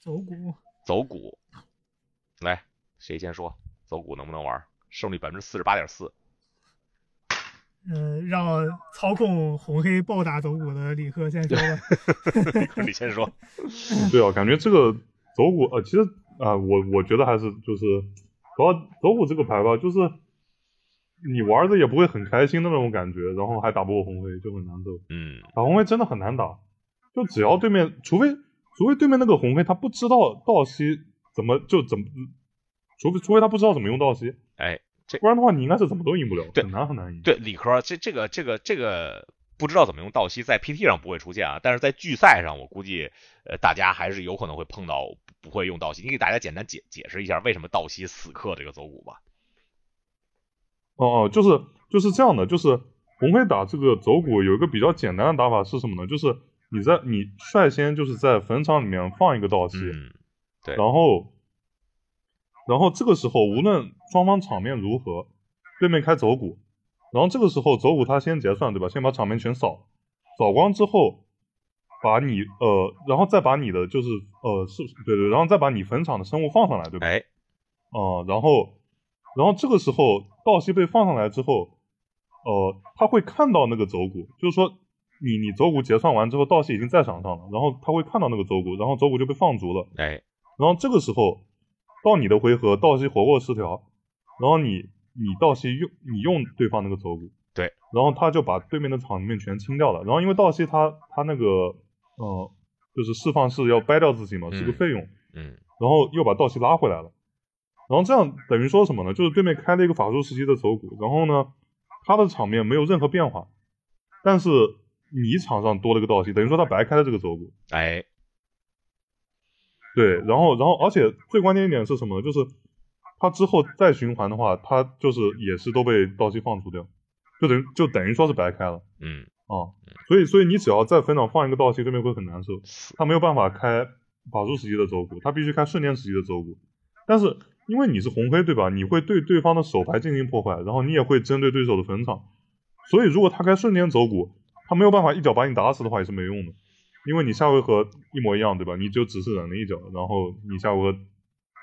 Speaker 3: 走骨。
Speaker 2: 走骨，来谁先说走骨能不能玩？胜率百分之四十八点四。
Speaker 3: 嗯，让操控红黑暴打走骨的李克先说吧。
Speaker 2: 你先说。
Speaker 4: 对啊，感觉这个走骨呃，其实啊、我我觉得还是就是，主要走骨这个牌吧，就是你玩的也不会很开心的那种感觉，然后还打不过红黑，就很难受。
Speaker 2: 嗯
Speaker 4: 打红黑真的很难打，就只要对面，除非除非对面那个红黑他不知道道西怎么就怎么，除非除非他不知道怎么用道西，
Speaker 2: 哎，这
Speaker 4: 不然的话你应该是怎么都赢不了，
Speaker 2: 对
Speaker 4: 很难很难赢。
Speaker 2: 对理科这这个这个这个不知道怎么用道西，在 PT 上不会出现啊，但是在聚赛上，我估计呃大家还是有可能会碰到不会用道西。你给大家简单解解释一下为什么道西死克这个走骨吧。
Speaker 4: 哦哦，就是就是这样的，就是红黑打这个走骨有一个比较简单的打法是什么呢？就是你在你率先就是在坟场里面放一个道西，
Speaker 2: 嗯，对
Speaker 4: 然后然后这个时候无论双方场面如何，对面开走骨，然后这个时候走骨他先结算对吧？先把场面全扫，扫光之后，把你呃，然后再把你的就是呃是对对，然后再把你坟场的生物放上来对吧？
Speaker 2: 哎，
Speaker 4: 呃，然后，然后这个时候道西被放上来之后，呃，他会看到那个走骨，就是说你你走骨结算完之后，道西已经在场上了，然后他会看到那个走骨，然后走骨就被放逐了，
Speaker 2: 哎，
Speaker 4: 然后这个时候到你的回合，道西活过十条，然后你你道西用你用对方那个走骨，
Speaker 2: 对，
Speaker 4: 然后他就把对面的场面全清掉了，然后因为道西他他那个呃就是释放是要掰掉自己嘛，是个
Speaker 2: 嗯
Speaker 4: 费用，
Speaker 2: 嗯，
Speaker 4: 然后又把道西拉回来了。然后这样等于说什么呢？就是对面开了一个法术时期的走骨，然后呢，他的场面没有任何变化，但是你场上多了个道西，等于说他白开了这个走骨。
Speaker 2: 哎，
Speaker 4: 对，然后然后而且最关键一点是什么呢？就是他之后再循环的话，他就是也是都被道奇放逐掉，就等于就等于说是白开了
Speaker 2: 嗯，
Speaker 4: 啊。所以所以你只要在坟场放一个道奇，对面会很难受。他没有办法开法术时期的走骨，他必须开瞬间时期的走骨。但是因为你是红黑对吧？你会对对方的手牌进行破坏，然后你也会针对对手的坟场。所以如果他开瞬间走骨，他没有办法一脚把你打死的话也是没用的，因为你下回合一模一样对吧？你就只是忍了一脚，然后你下回合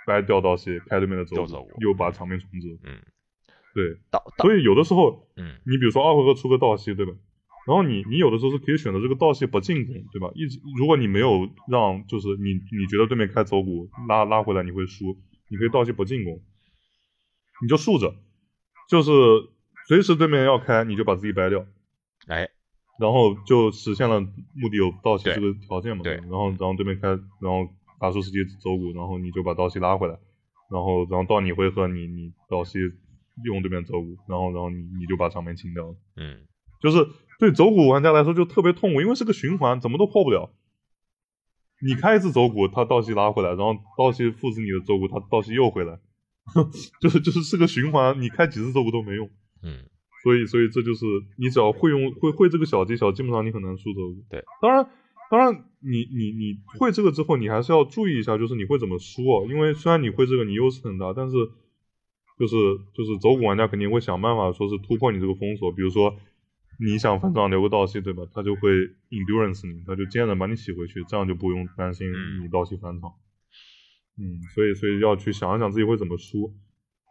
Speaker 4: 掰掉道西，开对面的走骨又把场面重置。
Speaker 2: 嗯，
Speaker 4: 对，所以有的时候
Speaker 2: 嗯，
Speaker 4: 你比如说二回合出个道西，对吧？然后你你有的时候是可以选择这个道西不进攻，对吧？一直如果你没有让就是你你觉得对面开走骨拉拉回来你会输，你可以道西不进攻，你就竖着，就是随时对面要开你就把自己掰掉，
Speaker 2: 哎，
Speaker 4: 然后就实现了目的有道西这个条件嘛。
Speaker 2: 对
Speaker 4: 然后然后对面开，然后打出时机走骨，然后你就把道西拉回来，然后然后到你回合你你道西用对面走骨，然后然后你你就把场面清掉了。
Speaker 2: 嗯
Speaker 4: 就是对走骨玩家来说就特别痛苦，因为是个循环，怎么都破不了。你开一次走骨，他倒吸拉回来，然后倒吸复制你的走骨，他倒吸又回来，就是就是是个循环，你开几次走骨都没用。
Speaker 2: 嗯
Speaker 4: 所以所以这就是你只要会用会会这个小技巧，基本上你很难输走骨。
Speaker 2: 对，
Speaker 4: 当然当然你你你会这个之后，你还是要注意一下，就是你会怎么输哦，因为虽然你会这个，你优势很大，但是就是就是走骨玩家肯定会想办法说是突破你这个封锁，比如说。你想反场留个倒吸，对吧？他就会 endurance 你，他就坚韧把你洗回去，这样就不用担心
Speaker 2: 嗯
Speaker 4: 你倒吸返场。嗯，所以所以要去想一想自己会怎么输。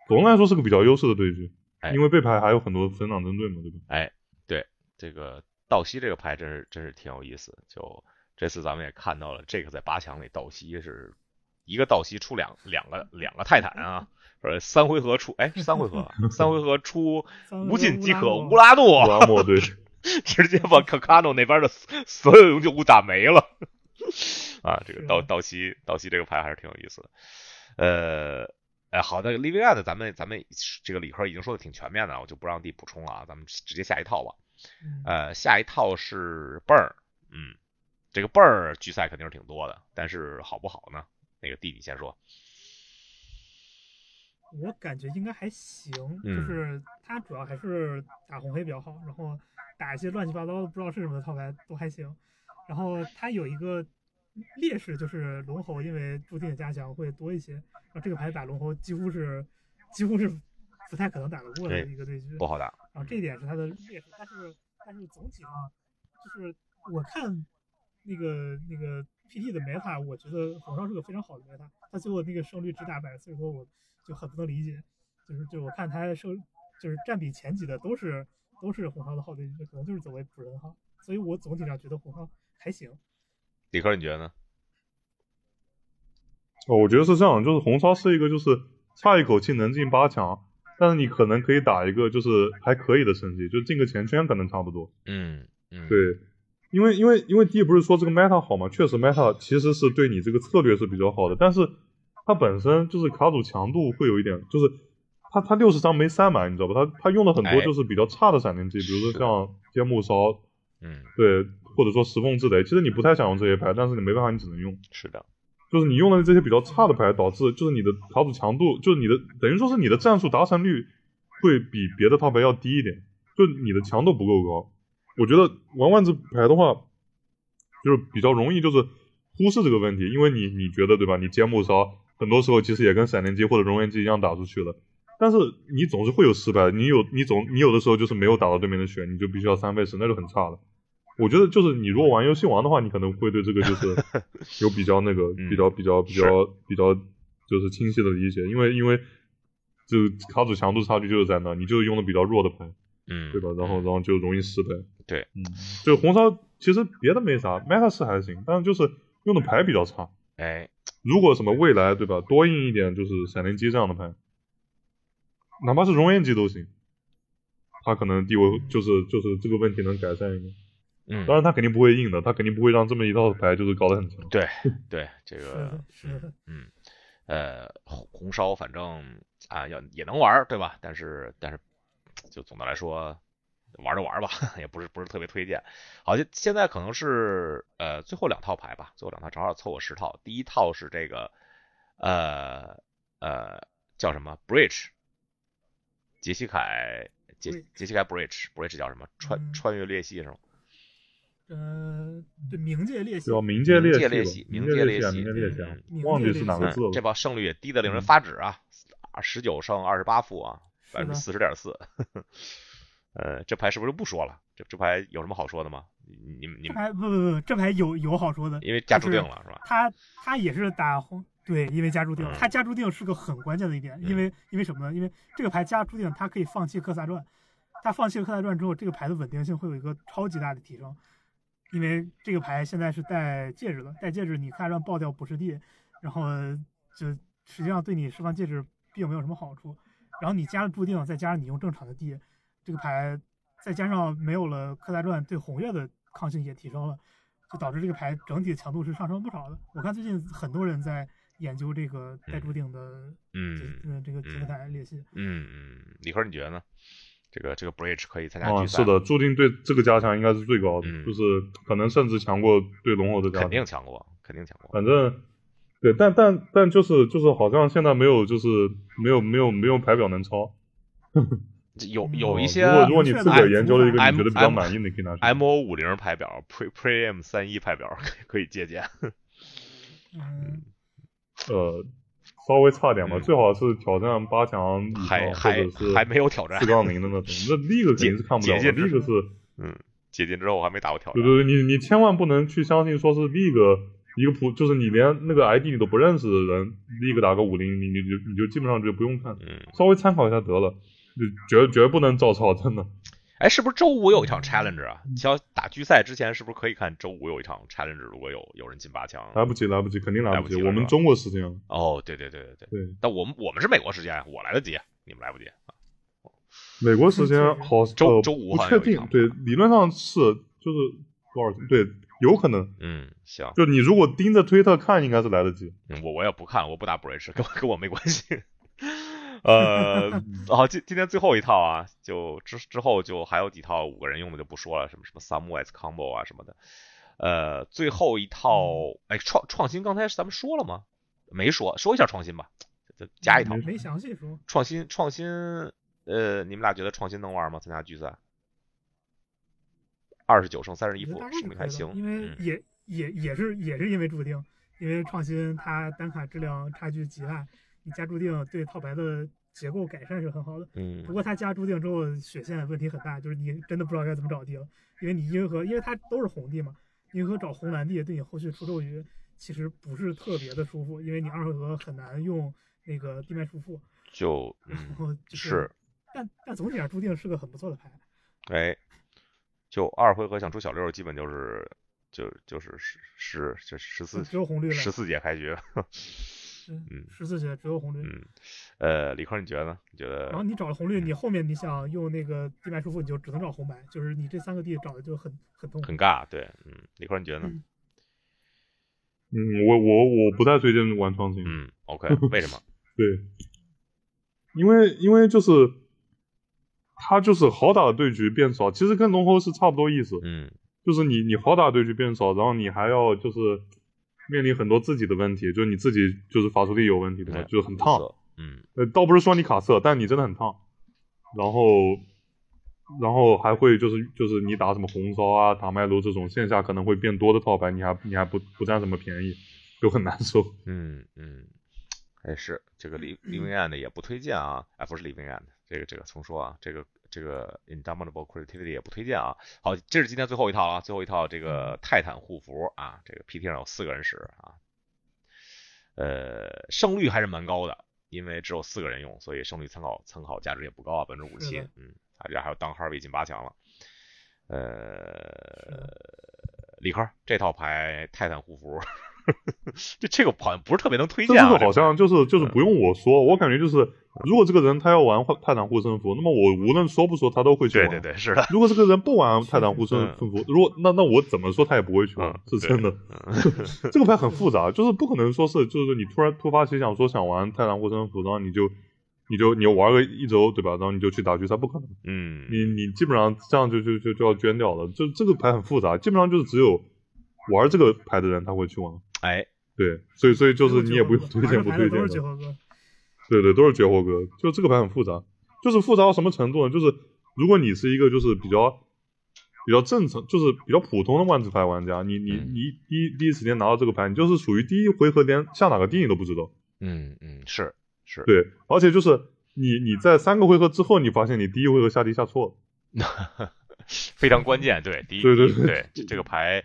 Speaker 4: 总的来说是个比较优势的对局，
Speaker 2: 哎
Speaker 4: 因为背牌还有很多分档针对嘛，对吧？
Speaker 2: 哎，对，这个倒吸这个牌真是真是挺有意思。就这次咱们也看到了，这个在八强里倒吸是一个倒吸出两两个两个泰坦啊，呃，三回合出哎三回合啊三回合出无尽饥渴
Speaker 3: 乌
Speaker 2: 乌拉诺，
Speaker 4: 乌拉诺对，
Speaker 2: 直接把卡卡诺那边的所所有永久物打没了。啊，这个
Speaker 3: 是
Speaker 2: 倒倒吸倒吸这个牌还是挺有意思的。呃，哎，好的 v i a 的咱们咱们这个理科已经说的挺全面的了，我就不让弟补充了啊，咱们直接下一套吧。
Speaker 3: 嗯
Speaker 2: 呃，下一套是泵儿，嗯，这个泵儿聚赛肯定是挺多的，但是好不好呢？那个弟你先说。
Speaker 3: 我感觉应该还行，
Speaker 2: 嗯
Speaker 3: 就是他主要还是打红黑比较好，然后打一些乱七八糟的不知道是什么的套牌都还行。然后他有一个劣势就是龙猴，因为注定的加强会多一些，然后这个牌打龙猴几乎是几乎是不太可能打得过的一个对局。
Speaker 2: 不好打，
Speaker 3: 然后这一点是它的劣势，但是但是总体上就是我看那个那个 PT 的 meta，我觉得红烧是个非常好的 meta，他最后那个胜率只打百分之四十多，我就很不能理解，就是就我看他胜就是占比前几的都是都是红烧的好对局，可能就是走为主人号，所以我总体上觉得红烧还行。
Speaker 2: 李科你觉得呢？
Speaker 4: 哦，我觉得是这样，就是红烧是一个就是差一口气能进八强，但是你可能可以打一个就是还可以的成绩，就进个前圈可能差不多。
Speaker 2: 嗯嗯，
Speaker 4: 对，因为因为因为第一不是说这个 meta 好嘛，确实 meta 其实是对你这个策略是比较好的，但是它本身就是卡组强度会有一点，就是它它六十张没塞满，你知道吧？它它用了很多
Speaker 2: 哎
Speaker 4: 就是比较差的闪电技，比如说像尖木烧，
Speaker 2: 嗯，
Speaker 4: 对，或者说石缝制雷，其实你不太想用这些牌，但是你没办法，你只能用。
Speaker 2: 是的，
Speaker 4: 就是你用的这些比较差的牌，导致就是你的卡组强度，就是你的等于说是你的战术达成率会比别的套牌要低一点，就你的强度不够高。我觉得玩万字牌的话，就是比较容易就是忽视这个问题，因为你你觉得对吧？你尖木烧很多时候其实也跟闪电击或者熔岩击一样打出去了，但是你总是会有失败，你有你总你有的时候就是没有打到对面的血，你就必须要三倍时，那就很差了。我觉得就是你如果玩游戏王的话，你可能会对这个就是 有比较那个
Speaker 2: 嗯
Speaker 4: 比较比较比较比较就是清晰的理解，因为因为就卡组强度差距就是在那，你就是用的比较弱的牌，
Speaker 2: 嗯，
Speaker 4: 对吧？然后然后就容易失败。
Speaker 2: 对，
Speaker 4: 嗯，就红烧其实别的没啥，meta 是还行，但是就是用的牌比较差。
Speaker 2: 哎，
Speaker 4: 如果什么未来对吧，多印一点就是闪灵机这样的牌，哪怕是熔岩机都行，他可能地位就是就是这个问题能改善一点。
Speaker 2: 嗯，
Speaker 4: 当然他肯定不会硬的，他肯定不会让这么一套牌就是搞得很强。
Speaker 2: 对 对，这个
Speaker 3: 的，是的，
Speaker 2: 嗯，呃，红红烧反正啊要也能玩儿，对吧？但是但是就总的来说，玩着玩吧，也不是不是特别推荐。好，现现在可能是呃最后两套牌吧，最后两套正好凑个十套。第一套是这个呃呃叫什么 Bridge，杰西凯杰杰西凯 Bridge Bridge 叫什么穿
Speaker 3: 嗯
Speaker 2: 穿越裂隙是吗？
Speaker 3: 呃，对，冥界裂隙
Speaker 4: 叫，冥界裂
Speaker 2: 冥界裂
Speaker 4: 隙吧，
Speaker 2: 隙冥
Speaker 4: 冥界裂隙啊，
Speaker 2: 界裂隙
Speaker 4: 冥界忘记是哪个
Speaker 2: 嗯
Speaker 4: 字了。
Speaker 2: 这把胜率也低的令人发指啊，十九胜二十八负啊，百分之四十点四。呃，这牌是不是就不说了？这这牌有什么好说的吗？你你们你们，
Speaker 3: 这牌不不不，这牌有有好说的，
Speaker 2: 因为加注定了是吧？
Speaker 3: 他他也是打红，对，因为加注定
Speaker 2: 嗯，
Speaker 3: 他加注定是个很关键的一点，因为因为什么呢？因为这个牌加注定，他可以放弃克萨传，他放弃了克萨传之后，这个牌的稳定性会有一个超级大的提升，因为这个牌现在是带戒指的，带戒指你克萨传爆掉不是地，然后就实际上对你释放戒指并没有什么好处，然后你加了注定，再加上你用正常的地，这个牌再加上没有了克萨传对红月的抗性也提升了。就导致这个牌整体强度是上升不少的。我看最近很多人在研究这个带注定的
Speaker 2: 嗯
Speaker 3: 是这个杰克台裂隙。
Speaker 2: 嗯嗯，李科你觉得呢？这个这个 bridge 可以参加
Speaker 4: 啊，
Speaker 2: 决赛？
Speaker 4: 是的，注定对这个加强应该是最高的，
Speaker 2: 嗯
Speaker 4: 就是可能甚至强过对龙猴的加强。
Speaker 2: 肯定强过，肯定强过。
Speaker 4: 反正对，但但但就是就是好像现在没有就是没有没有没有排表能超。
Speaker 2: 有
Speaker 3: 嗯
Speaker 2: 有一些
Speaker 4: 如果如果你自个儿研究了一个你觉得比较满意的，你可以拿去。
Speaker 2: M O 五零排表，Pre Pream 三一排表可以可以借鉴。
Speaker 3: 嗯，
Speaker 4: 呃，稍微差点吧，
Speaker 2: 嗯
Speaker 4: 最好是挑战八强
Speaker 2: 还还
Speaker 4: 者是
Speaker 2: 还没有挑战
Speaker 4: 四杠零的那种。那那个肯定是看不了的，
Speaker 2: 解禁之
Speaker 4: 那个是，
Speaker 2: 嗯，解禁之后我还没打过挑战。
Speaker 4: 对对对，你你千万不能去相信说是那个一个普，就是你连那个 ID 你都不认识的人，立个打个五零，你你就你就基本上就不用看，
Speaker 2: 嗯，
Speaker 4: 稍微参考一下得了，就绝绝不能照抄，真的。
Speaker 2: 哎，是不是周五有一场 challenge 啊？要打决赛之前，是不是可以看周五有一场 challenge？如果有有人进八强，
Speaker 4: 来不及，来不及，肯定来不及。我们中国时间，
Speaker 2: 哦，对对对对对。
Speaker 4: 对，
Speaker 2: 但我们我们是美国时间，我来得及，你们来不及啊。
Speaker 4: 美国时间好，呃
Speaker 2: 周周五
Speaker 4: 不确
Speaker 2: 好像有一场。
Speaker 4: 定对，理论上是就是多少？对，有可能。
Speaker 2: 嗯，行，
Speaker 4: 就你如果盯着推特看，应该是来得及。
Speaker 2: 嗯我我也不看，我不打 bridge，跟跟我没关系。呃，好，今今天最后一套啊，就之之后就还有几套五个人用的就不说了，什么什么 Samwise combo 啊什么的。呃，最后一套，哎，创创新刚才咱们说了吗？没说，说一下创新吧，就加一套。
Speaker 3: 没详细说。
Speaker 2: 创新创新，呃，你们俩觉得创新能玩吗？参加决赛？二十九胜三十一负
Speaker 3: 我觉得大，概
Speaker 2: 胜率还行。
Speaker 3: 因为
Speaker 2: 嗯
Speaker 3: 也也也是也是因为注定，因为创新它单卡质量差距极大，你加注定对套牌的结构改善是很好的。嗯不
Speaker 2: 嗯
Speaker 3: 过他加注定之后血线问题很大，就是你真的不知道该怎么找地了，因为你银河因为它都是红地嘛，银河找红蓝地对你后续出咒语其实不是特别的舒服，因为你二回合很难用那个地面束缚，
Speaker 2: 就
Speaker 3: 是但但总体上注定是个很不错的牌。
Speaker 2: 哎，就二回合想出小六，基本就是就就是十十就十四
Speaker 3: 只有红绿了
Speaker 2: 十四节开局。嗯
Speaker 3: 十四血只有红绿。
Speaker 2: 嗯，呃，李科你觉得呢？你觉得
Speaker 3: 然后你找了红绿，你后面你想用那个地脉束缚，你就只能找红白，就是你这三个地找的就很很痛苦。
Speaker 2: 很尬？对，嗯，李科你觉得呢？
Speaker 3: 嗯
Speaker 4: 嗯，我我我不太推荐玩创新。
Speaker 2: 嗯，OK，为什么？
Speaker 4: 对，因为因为就是他就是好打的对局变少，其实跟龙猴是差不多意思，
Speaker 2: 嗯
Speaker 4: 就是你你好打对局变少，然后你还要就是面临很多自己的问题，就是你自己就是法术力有问题，对吧？就是很烫。
Speaker 2: 嗯
Speaker 4: 呃，倒不是说你卡色，但你真的很烫。然后，然后还会就是就是你打什么红烧啊、打麦卢这种线下可能会变多的套牌，你还你还不不占什么便宜，就很难受。
Speaker 2: 嗯嗯，哎是这个 Liv Living End 也不推荐啊，哎不是 Living End，这个这个重说啊，这个这个 Indomitable Creativity 也不推荐啊。好，这是今天最后一套啊，最后一套这个泰坦护符啊，这个 PT 上有四个人使啊，呃，胜率还是蛮高的，因为只有四个人用，所以胜率参考参考价值也不高啊，百分之五十七，嗯，啊这还有当哈维进八强了，呃，理科这套牌泰坦护符。这这个好像不是特别能推荐啊，
Speaker 4: 这个好像就是就是
Speaker 2: 嗯
Speaker 4: 不用我说，我感觉就是如果这个人他要玩泰坦护身符，那么我无论说不说他都会去玩。
Speaker 2: 对对对，是的，
Speaker 4: 如果这个人不玩 泰坦护身
Speaker 2: 嗯
Speaker 4: 符，如果那那我怎么说他也不会去玩
Speaker 2: 嗯，
Speaker 4: 是真的。
Speaker 2: 嗯
Speaker 4: 这个牌很复杂，就是不可能说是就是你突然突发奇想说想玩泰坦护身符，然后你就你就你玩个一周对吧？然后你就去打决赛，不可能。
Speaker 2: 嗯，
Speaker 4: 你你基本上这样就就就就要捐掉了。就这个牌很复杂，基本上就是只有玩这个牌的人他会去玩。
Speaker 2: 哎，
Speaker 4: 对，所以所以就是你也不用推荐不推
Speaker 3: 都是
Speaker 4: 荐的。
Speaker 3: 结合哥。
Speaker 4: 对对，都是绝活哥。就这个牌很复杂，就是复杂到什么程度呢？就是如果你是一个就是比较比较正常，就是比较普通的万字牌玩家，你你
Speaker 2: 嗯
Speaker 4: 你第一第一时间拿到这个牌，你就是属于第一回合连下哪个地你都不知道。
Speaker 2: 嗯嗯，是是，
Speaker 4: 对，而且就是你你在三个回合之后，你发现你第一回合下地下错了。
Speaker 2: 非常关键。对，第一，
Speaker 4: 对对对
Speaker 2: 对，这这个牌，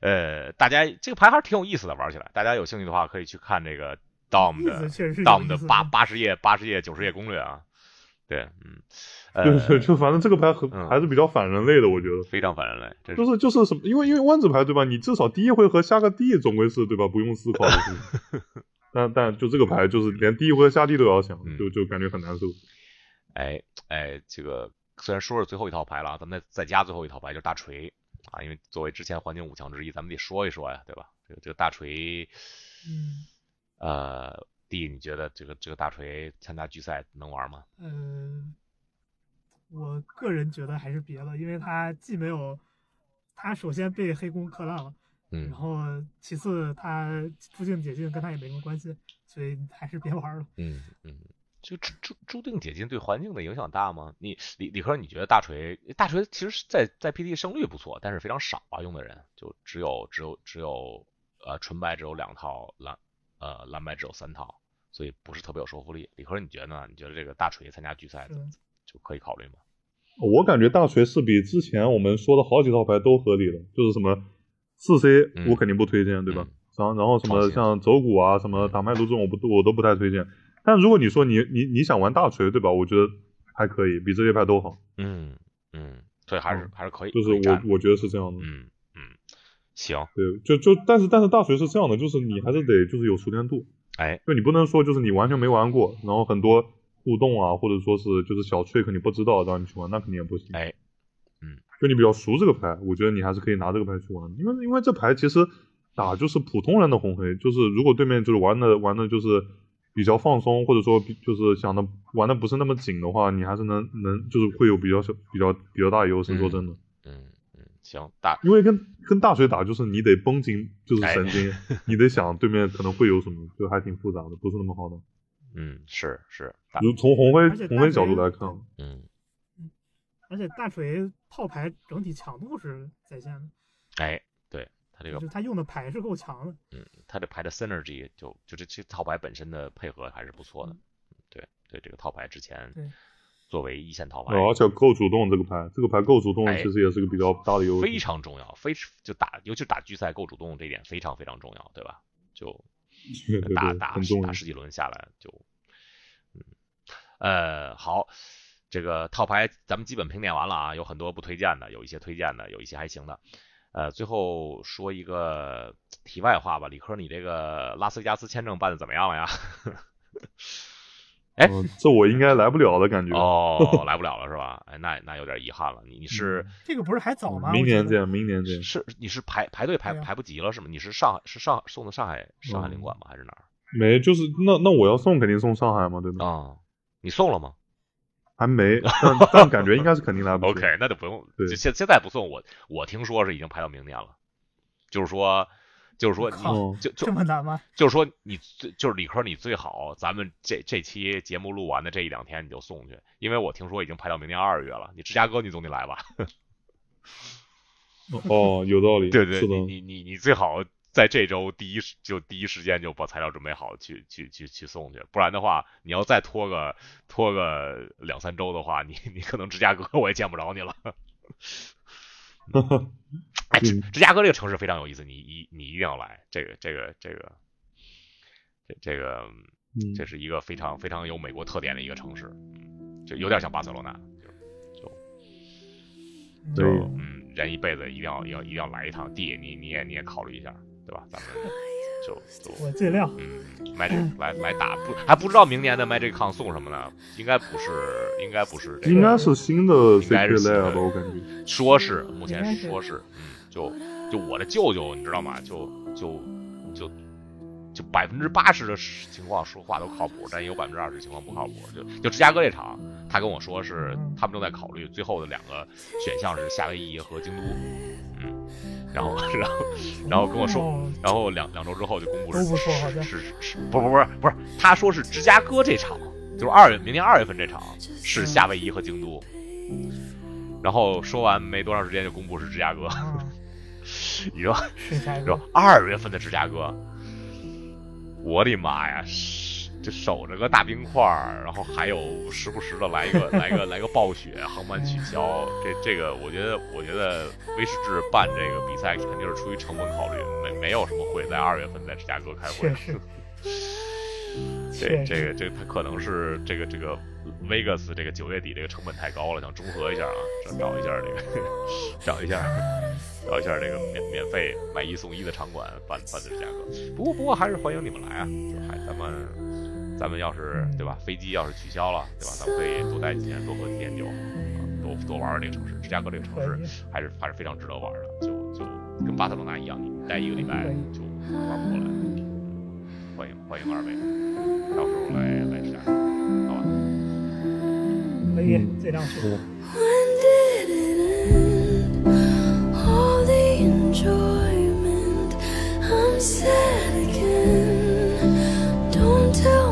Speaker 2: 呃，大家这个牌还是挺有意思的，玩起来。大家有兴趣的话，可以去看这个 Dom 的 Dom 的八八十页、八十页、九十页攻略啊。对，嗯，
Speaker 4: 对
Speaker 2: 呃，
Speaker 4: 对，就反正这个牌很
Speaker 2: 嗯
Speaker 4: 还是比较反人类的，我觉得。
Speaker 2: 非常反人类，这
Speaker 4: 就是是就是什么，因为因为万子牌对吧？你至少第一回合下个地总归是对吧？不用思考的。但但就这个牌，就是连第一回合下地都要想，
Speaker 2: 嗯
Speaker 4: 就就感觉很难受。
Speaker 2: 哎哎，这个虽然说是最后一套牌了，咱们再再加最后一套牌就是大锤啊，因为作为之前环境五强之一，咱们得说一说呀，对吧？这个这个大锤，
Speaker 3: 嗯，
Speaker 2: 呃，弟，你觉得这个这个大锤参加决赛能玩吗？
Speaker 3: 嗯，我个人觉得还是别了，因为他既没有，他首先被黑工克烂了，
Speaker 2: 嗯
Speaker 3: 然后其次他出镜解禁跟他也没什么关系，所以还是别玩了。
Speaker 2: 嗯嗯，这个注注注定解禁对环境的影响大吗？你李李科，你觉得大锤大锤其实是在在 PT 胜率不错，但是非常少啊，用的人就只有只有只有呃纯白只有两套蓝呃蓝白只有三套，所以不是特别有说服力。李科，你觉得呢？你觉得这个大锤参加决赛就可以考虑吗？
Speaker 4: 我感觉大锤是比之前我们说的好几套牌都合理的，就是什么四 C
Speaker 2: 嗯
Speaker 4: 我肯定不推荐，对吧
Speaker 2: 嗯？
Speaker 4: 然后然后什么像走骨啊，什么打麦毒这种我不我都不太推荐。但如果你说你你你想玩大锤，对吧？我觉得还可以，比这些牌都好。
Speaker 2: 嗯嗯，所以还是、
Speaker 4: 嗯
Speaker 2: 还是可以，
Speaker 4: 就是我我觉得是这样的。
Speaker 2: 嗯嗯行，
Speaker 4: 对，就就但是但是大锤是这样的，就是你还是得就是有熟练度，
Speaker 2: 哎
Speaker 4: 就你不能说就是你完全没玩过，然后很多互动啊，或者说是就是小 trick 你不知道让你去玩，那肯定也不行。
Speaker 2: 哎嗯
Speaker 4: 就你比较熟这个牌，我觉得你还是可以拿这个牌去玩，因为因为这牌其实打就是普通人的红黑，就是如果对面就是玩的玩的就是比较放松，或者说比就是想的玩的不是那么紧的话，你还是能能就是会有比较小比较比较大的优势。
Speaker 2: 嗯
Speaker 4: 说真的，
Speaker 2: 嗯嗯行大
Speaker 4: 因为跟跟大水打就是你得绷紧就是
Speaker 2: 哎
Speaker 4: 神经，你得想对面可能会有什么，就还挺复杂的，不是那么好的。
Speaker 2: 嗯是是大
Speaker 4: 如从红黑
Speaker 3: 而且大
Speaker 4: 红黑角度来看，
Speaker 2: 嗯
Speaker 3: 而且大锤套牌整体强度是在线的，
Speaker 2: 哎对他这个
Speaker 3: 就他用的牌是够强的。
Speaker 2: 嗯，他这牌的 synergy 就就这这套牌本身的配合还是不错的。对对，这个套牌之前作为一线套牌，
Speaker 4: 呃而且够主动这个牌，这个牌够主动
Speaker 2: 哎
Speaker 4: 其实也是个比较大的优势。
Speaker 2: 非常重要，非就打，尤其是打决赛够主动这一点非常非常重要，对吧？就打打。打十几轮下来就，嗯，呃，好，这个套牌咱们基本评点完了啊，有很多不推荐的，有一些推荐的，有一些还行的。呃，最后说一个题外话吧，李科，你这个拉斯维加斯签证办的怎么样了呀？哎
Speaker 4: 嗯，这我应该来不了的感觉。
Speaker 2: 哦，来不了了 是吧？哎，那那有点遗憾了。你你是、
Speaker 3: 这个不是还早吗？
Speaker 4: 明年见，明年见。
Speaker 2: 是你是排排队排排不及了是吗？你是上海是上海送的上海上海
Speaker 4: 嗯
Speaker 2: 领馆吗？还是哪儿？
Speaker 4: 没，就是那那我要送肯定送上海嘛，对吧？
Speaker 2: 啊、你送了吗
Speaker 4: 还没，但但感觉应该是肯定来不及。
Speaker 2: ？OK，那就不用。现现在不送我，我听说是已经排到明年了。就是说，就是说你就就
Speaker 3: 这么难吗？
Speaker 2: 就是说你最就是理科，你最好咱们这这期节目录完的这一两天你就送去，因为我听说已经排到明年二月了。你芝加哥你总得来吧？
Speaker 4: 哦，有道理。
Speaker 2: 对对，
Speaker 4: 是的
Speaker 2: 你。你你你最好在这周第一时就第一时间就把材料准备好去去去去送去，不然的话，你要再拖个拖个两三周的话，你你可能芝加哥我也见不着你了。哎，芝
Speaker 4: 嗯。
Speaker 2: 芝加哥这个城市非常有意思，你一你一定要来，这个这个这个这这个
Speaker 4: 嗯
Speaker 2: 这是一个非常非常有美国特点的一个城市，嗯就有点像巴塞罗那，就就就嗯，人一辈子一定要要一定要来一趟地，你你也你也考虑一下，对吧？咱们就就
Speaker 3: 我尽量。
Speaker 2: 嗯，Magic 来来打不还不知道明年的 Magic Con 送什么呢？应该不是，应该不是这个，
Speaker 4: 应该是新的
Speaker 2: 应该是
Speaker 4: CK
Speaker 2: 新
Speaker 4: Layer
Speaker 2: 的
Speaker 4: 吧，我感觉。
Speaker 2: 说是目前
Speaker 3: 是
Speaker 2: 说是，嗯，就就我的舅舅你知道吗？就就就就百分之八十的情况说话都靠谱，但也有百分之二十情况不靠谱。就就芝加哥这场，他跟我说是
Speaker 3: 嗯
Speaker 2: 他们正在考虑最后的两个选项是夏威夷和京都，嗯，然后 然后然后跟我说，
Speaker 3: 哦
Speaker 2: 然后两两周之后就公布是是是是不不不是不是，他说是芝加哥这场，就是二月明年二月份这场是夏威夷和京都，然后说完没多长时间就公布是芝加哥，
Speaker 3: 啊
Speaker 2: 你说
Speaker 3: 剩下一
Speaker 2: 是吧？二月份的芝加哥，我的妈呀！这守着个大冰块儿，然后还有时不时的来一个来个来个暴雪，航班取消。这这个，我觉得我觉得威士忌办这个比赛肯定是出于成本考虑，没没有什么会在二月份在芝加哥开会
Speaker 3: 确。实，
Speaker 2: 这这个这个，他可能是这个这个 Vegas 这个九月底这个成本太高了，想中和一下啊，找找一下这个，找一下找一下这个免免费买一送一的场馆办办的芝加哥。不过不过还是欢迎你们来啊，就还咱们咱们要是对吧，飞机要是取消了，对吧，咱们可以多待几天，多喝几天酒，啊、多多玩玩这个城市。芝加哥这个城市还是还是非常值得玩的，就就跟巴塞罗那一样，你待一个礼拜就玩不过来。欢迎欢迎二位，到时候来来芝加哥，好吧？
Speaker 3: 可以，
Speaker 4: 这
Speaker 3: 张图。Enjoyment,
Speaker 4: I'm sad again. Don't tell.